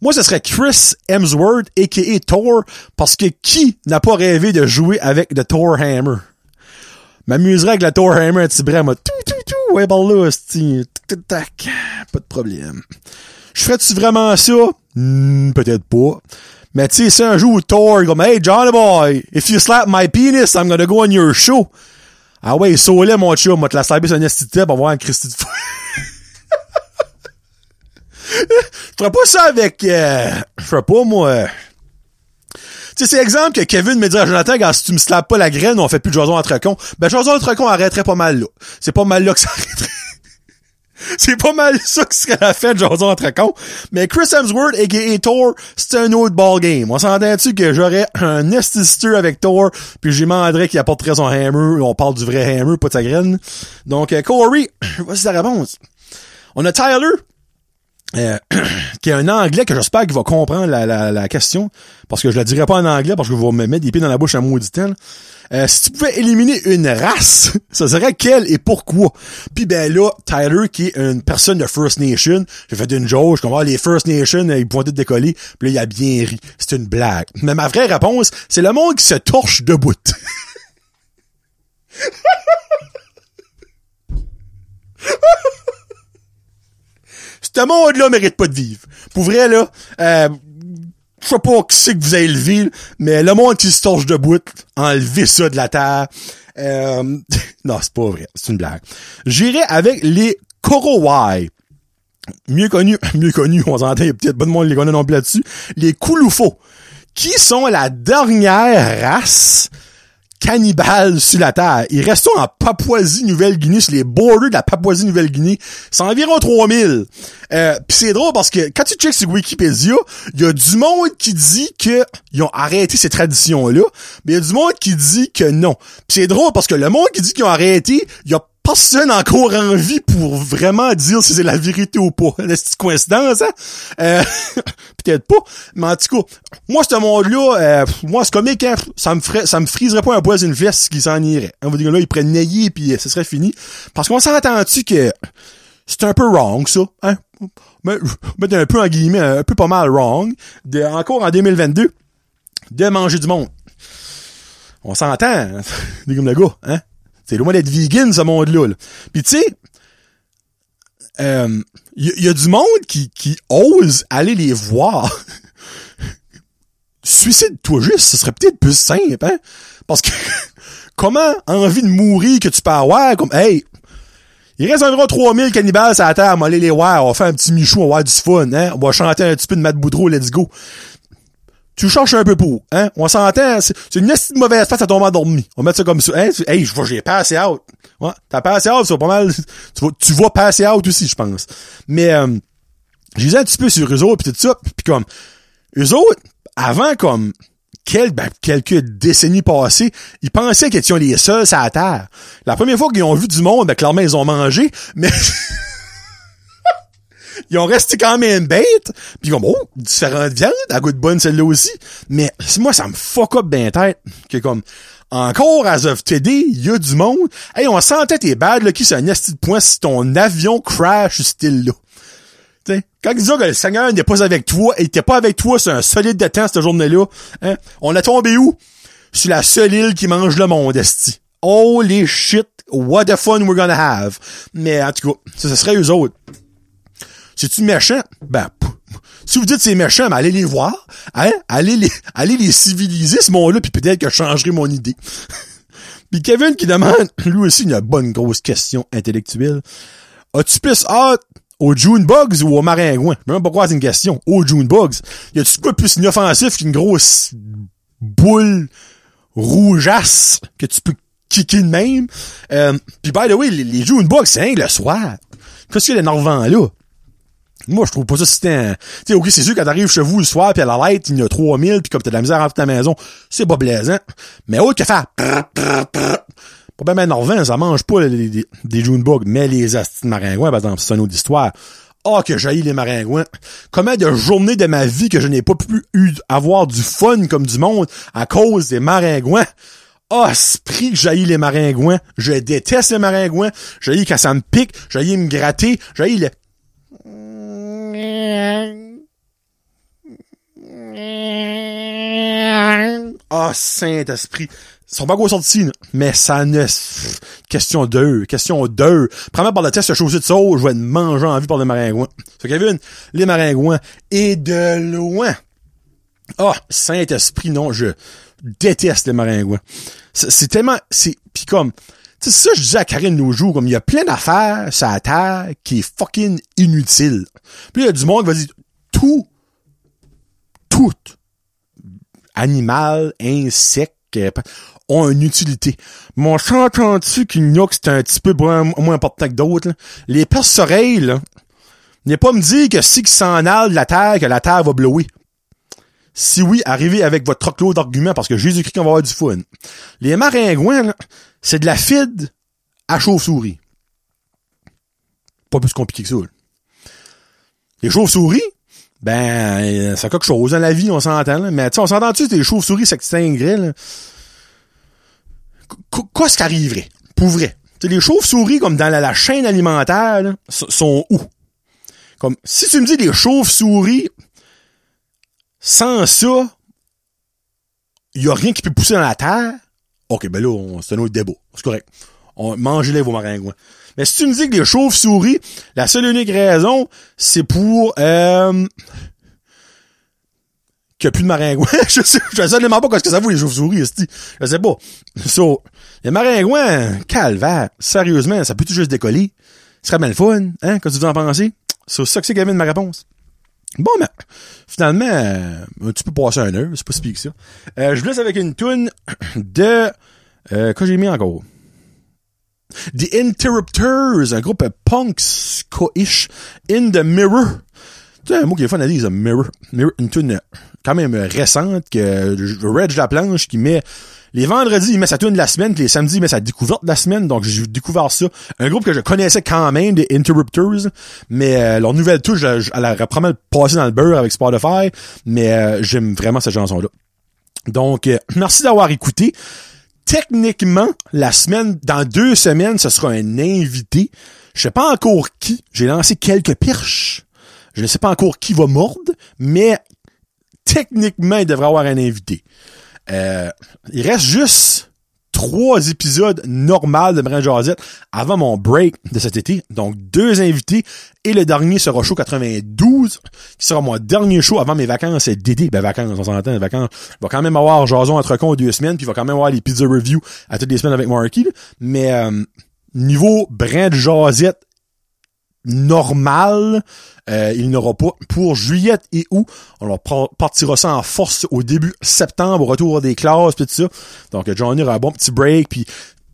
Moi, ce serait Chris Hemsworth, a.k.a. Thor, parce que qui n'a pas rêvé de jouer avec le Thor Hammer? M'amuserais avec le Thor Hammer, un petit bras, moi, tout, tout, tout, ouais, par là, tac, pas de problème. Je ferais-tu vraiment ça? Hmm, peut-être pas. Mais tu sais, si un jour Thor, comme, hey, Johnny boy, if you slap my penis, I'm gonna go on your show. Ah ouais, saoulé, mon chum, moi, te la slapper sur un esti de tête, on va voir un Christy de fou. Je ferais pas ça avec, euh, je ferais pas, moi, tu sais, c'est exemple que Kevin me dirait, Jonathan, quand si tu me slappes pas la graine, on fait plus de jason entre cons. Ben, jason entre cons arrêterait pas mal là. C'est pas mal là que ça arrêterait. c'est pas mal ça qui serait la fête, jason entre cons. Mais Chris Hemsworth, a.k.a. Thor, c'est un autre ball game. On s'entend-tu que j'aurais un estister avec Thor, puis j'y demanderais qu'il apporterait son hammer. On parle du vrai hammer, pas de sa graine. Donc, euh, Corey, voici la réponse. On a Tyler. euh, qui est un anglais que j'espère qu'il va comprendre la, la, la question, parce que je la dirai pas en anglais, parce que vous me mettre des pieds dans la bouche à maudit temps. Euh, si tu pouvais éliminer une race, ça serait quelle et pourquoi? Puis ben là, Tyler, qui est une personne de First Nation, j'ai fait une joke, je les First Nation, ils pointaient de décoller, puis là, il a bien ri. C'est une blague. Mais ma vraie réponse, c'est le monde qui se torche debout. Ce monde-là mérite pas de vivre. Pour vrai, là, euh, je sais pas qui c'est que vous avez élevé, là, mais le monde qui se torche debout, enlevez ça de la terre. Euh, non, c'est pas vrai. C'est une blague. J'irai avec les Korowai. Mieux connus, mieux connus, on s'entend, peut-être pas de monde les connaît non plus là-dessus. Les Kouloufos. Qui sont la dernière race cannibales sur la Terre. Ils restent en Papouasie-Nouvelle-Guinée, sur les borders de la Papouasie-Nouvelle-Guinée. C'est environ 3000. Euh, c'est drôle parce que quand tu checks sur Wikipédia, il y a du monde qui dit que ils ont arrêté ces traditions-là, mais il y a du monde qui dit que non. Pis c'est drôle parce que le monde qui dit qu'ils ont arrêté, il y a personne encore en vie pour vraiment dire si c'est la vérité ou pas. C'est coïncidence, hein? Euh, peut-être pas. Mais en tout cas, moi, ce monde-là, euh, moi, c'est comique, hein? Ça me ferait, ça me friserait pas un poil une veste qui s'en irait. On va dire là, il pourrait nailler puis ce serait fini. Parce qu'on s'entend-tu que c'est un peu wrong, ça, hein? Mais, mettre un peu en guillemets, un peu pas mal wrong, de, encore en 2022, de manger du monde. On s'entend, des comme gars, hein? C'est loin d'être vegan, ce monde-là. Là. Puis tu sais, il euh, y, y, a du monde qui, qui ose aller les voir. Suicide-toi juste, ce serait peut-être plus simple, hein? Parce que comment envie de mourir que tu peux avoir comme Hey! Il reste environ 3000 cannibales à la terre, on va aller les voir, on va faire un petit michou, on va avoir du fun, hein? On va chanter un petit peu de Matt Boudreau, let's go tu cherches un peu pour, hein? On s'entend, c'est une de mauvaise face à tomber endormi. On mettre ça comme ça. Hein? Hey, je vois, j'ai passé out. Ouais, t'as passé out, c'est pas mal. Tu vas, tu vas passer out aussi, je pense. Mais, euh, vu un petit peu sur eux autres pis tout ça, pis comme, eux autres, avant, comme, quel, ben, quelques décennies passées, ils pensaient qu'ils étaient les seuls à la Terre. La première fois qu'ils ont vu du monde, ben, clairement, ils ont mangé, mais... ils ont resté quand même bêtes. Puis comme, oh, différentes viandes, à goût de bonne celle-là aussi. Mais moi, ça me fuck up bien tête. Que comme, encore, as of today, il y a du monde. Hey, on sentait tes bad, là, qui c'est un esti de point si ton avion crash style là. T'sais, quand ils disent que le Seigneur n'est pas avec toi, il était pas avec toi, c'est un solide de temps, cette journée-là. Hein? On a tombé où? Sur la seule île qui mange le monde, esti. Holy shit, what the fun we're gonna have. Mais en tout cas, ça, ce serait eux autres. C'est-tu méchant? Ben, si vous dites c'est méchant, ben allez les voir, hein? Allez les, allez les civiliser, ce monde-là, puis peut-être que je changerai mon idée. puis Kevin qui demande, lui aussi, une bonne grosse question intellectuelle. As-tu plus hâte aux June Bugs ou aux maringouins? Je sais même pas quoi c'est une question. Aux June Bugs. Y a-tu quoi plus inoffensif qu'une grosse boule rougeasse que tu peux kicker de même? Euh, puis by the way, les, les June Bugs, c'est le soir. Qu'est-ce qu'il y a d'énervant là? Moi, je trouve pas ça c'était un... Tu ok, c'est sûr, quand t'arrives chez vous le soir, puis à la light, il y a 3000, puis comme t'as de la misère à ta maison, c'est pas plaisant. Mais autre que faire... Pas bien énervant, ça mange pas des, des Bugs, mais les astis de maringouins, par exemple, c'est une autre histoire. Ah, oh, que jaillit les maringouins. Combien de journées de ma vie que je n'ai pas pu eu, avoir du fun comme du monde à cause des maringouins? Ah, oh, prix que jaillit les maringouins. Je déteste les maringouins. Jaillit quand ça me pique. Jaillit me gratter. Jaillit le ah, Saint-Esprit. Ils sont pas gros sortis, mais ça ne... Question d'eux, question d'eux. Premièrement, par le test chaussée de saut, je vais être manger en vie par les maringouins. C'est Kevin, les maringouins. Et de loin. Ah, Saint-Esprit, non, je déteste les maringouins. C'est tellement... c'est Puis comme... C'est ça je disais à Karine nos jours, comme il y a plein d'affaires sur la Terre qui est fucking inutile. Puis il y a du monde qui va dire tout, tout, animal, insecte, ont une utilité. Mais on s'entend-tu qu'une que c'est un petit peu moins, important que d'autres? Les perce-oreilles, là, n'est pas me dire que si qui s'en de la Terre, que la Terre va blower. Si oui, arrivez avec votre troclo d'arguments parce que Jésus-Christ qu'on va avoir du fun. Les maringouins, là, c'est de la fide à chauve-souris. Pas plus compliqué que ça. Les chauves-souris, ben, euh, c'est quelque chose dans la vie, on s'entend. Mais, tu sais, on s'entend-tu, les chauves-souris s'extingueraient, Qu'est-ce qui arriverait? Pour vrai. Les chauves-souris, comme dans la, chaîne alimentaire, sont où? Comme, si tu me dis les chauves-souris, sans ça, il y a rien qui peut pousser dans la terre, ok, ben là, c'est un autre débat. C'est correct. On, mangez-les vos maringouins. Mais si tu me dis que les chauves-souris, la seule unique raison, c'est pour, euh, qu'il n'y a plus de maringouins. je sais, je sais même pas ce que ça vaut, les chauves-souris. Je sais pas. So, les maringouins, calvaire, sérieusement, ça peut tout juste décoller. Ce serait bien le fun, hein, que vous en pensez? C'est ça que c'est Kevin, ma réponse. Bon, ben, finalement, euh, tu peux passer un heure, c'est pas si pire que ça. Euh, je vous laisse avec une toune de... Euh, que j'ai mis encore? The Interrupters, un groupe punk ska-ish, In the Mirror. C'est un mot qui est fun à dire, Mirror. Mirror, une tune quand même récente que Reg La Planche qui met les vendredis, il met sa tune de la semaine, puis les samedis, il met sa découverte de la semaine. Donc, j'ai découvert ça. Un groupe que je connaissais quand même, des Interrupters. Mais euh, leur nouvelle touche, je- elle aurait probablement passé dans le beurre avec Spotify. Mais euh, j'aime vraiment cette chanson-là. Donc, euh, merci d'avoir écouté. Techniquement, la semaine, dans deux semaines, ce sera un invité. Je sais pas encore qui. J'ai lancé quelques perches. Je ne sais pas encore qui va mordre, mais techniquement, il devrait avoir un invité. Euh, il reste juste trois épisodes normaux de Brand Jazette avant mon break de cet été. Donc, deux invités. Et le dernier sera show 92, qui sera mon dernier show avant mes vacances d'été. Ben, vacances, on s'entend, vacances. Il va quand même avoir Jason entre con deux semaines, puis il va quand même avoir les pizza review à toutes les semaines avec Marky. Mais, euh, niveau Brand Jazette normal, euh, il n'aura pas. Pour juillet et août, on leur par- partira ça en force au début septembre, au retour des classes, pis tout ça. Donc, euh, Johnny aura un bon petit break, puis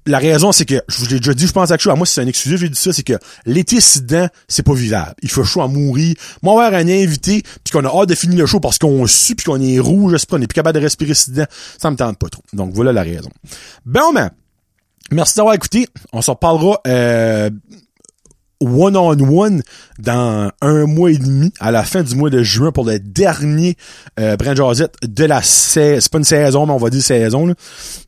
la raison, c'est que, je vous l'ai déjà dit, je pense à chose, à moi, c'est un exclusif, j'ai dit ça, c'est que l'été, si dedans, c'est pas vivable. Il fait chaud à mourir. Moi, avoir un invité, puis qu'on a hâte de finir le show parce qu'on sue, puis qu'on est rouge, je sais pas, on est plus capable de respirer si dedans, ça me tente pas trop. Donc, voilà la raison. Bon, ben, merci d'avoir écouté. On s'en reparlera, euh, one-on-one dans un mois et demi, à la fin du mois de juin, pour le dernier euh, Brand de la saison. C'est pas une saison, mais on va dire saison. Là.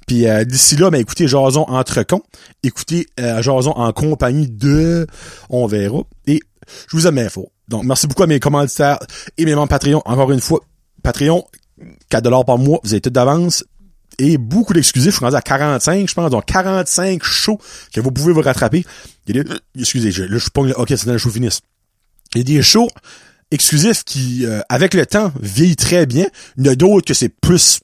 Puis euh, d'ici là, ben écoutez Jason entre cons. Écoutez euh, Jason en compagnie de... On verra. Et je vous aime bien fort. Donc, merci beaucoup à mes commanditaires et mes membres Patreon. Encore une fois, Patreon, 4 par mois, vous avez tout d'avance et beaucoup d'exclusifs. Je suis rendu à 45, je pense, donc 45 shows que vous pouvez vous rattraper. Excusez, je, là, je suis pas, ok, c'est dans le show finisse. Il y a des shows exclusifs qui, euh, avec le temps, vieillent très bien. Il y en a d'autres que c'est plus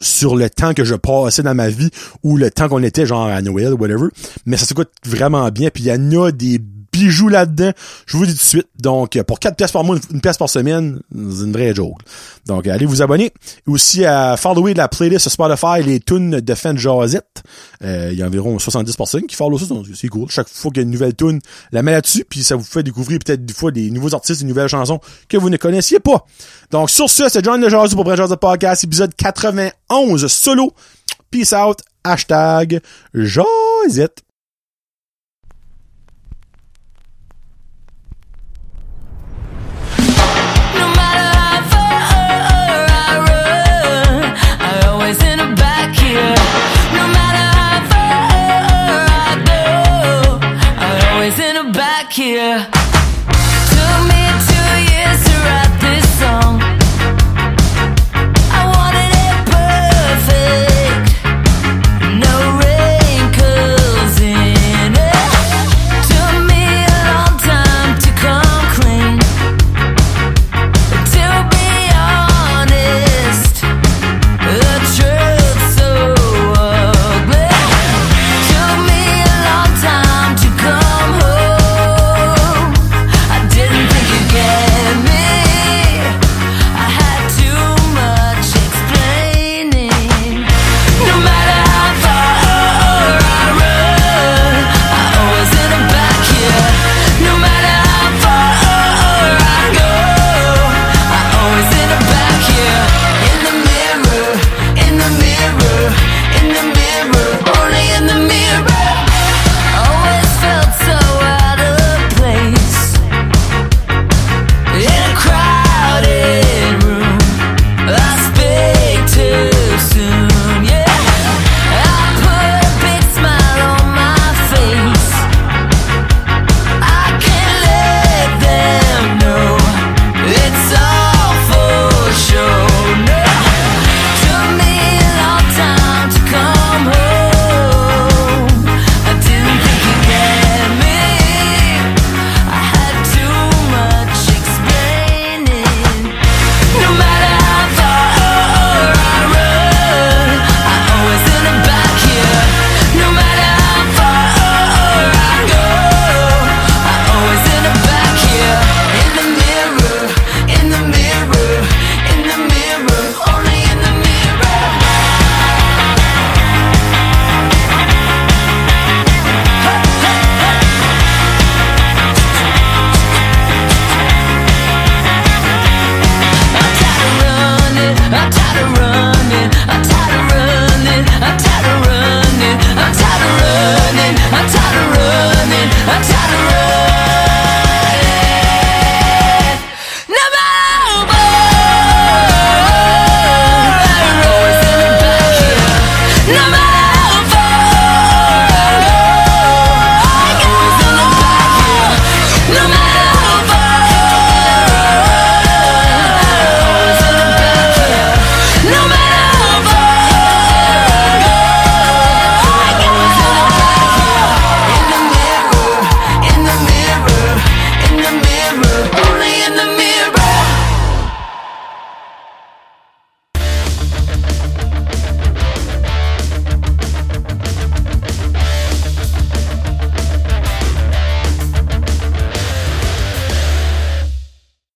sur le temps que je passais dans ma vie ou le temps qu'on était genre à Noël, whatever. Mais ça s'écoute vraiment bien. Puis il y en a des bijoux là-dedans. Je vous dis tout de suite. Donc, pour 4 pièces par mois, une pièce par semaine, c'est une vraie joke. Donc, allez vous abonner. Aussi à follower la playlist Spotify, les tunes de Fan Jazette. Euh, il y a environ 70 personnes qui follow ça. Donc, c'est cool. Chaque fois qu'il y a une nouvelle tune, la met là-dessus. Puis ça vous fait découvrir peut-être des fois des nouveaux artistes, des nouvelles chansons que vous ne connaissiez pas. Donc, sur ce, c'est John de Jazzy pour Brand Podcast, épisode 91 solo. Peace out. Hashtag Jazette. Here.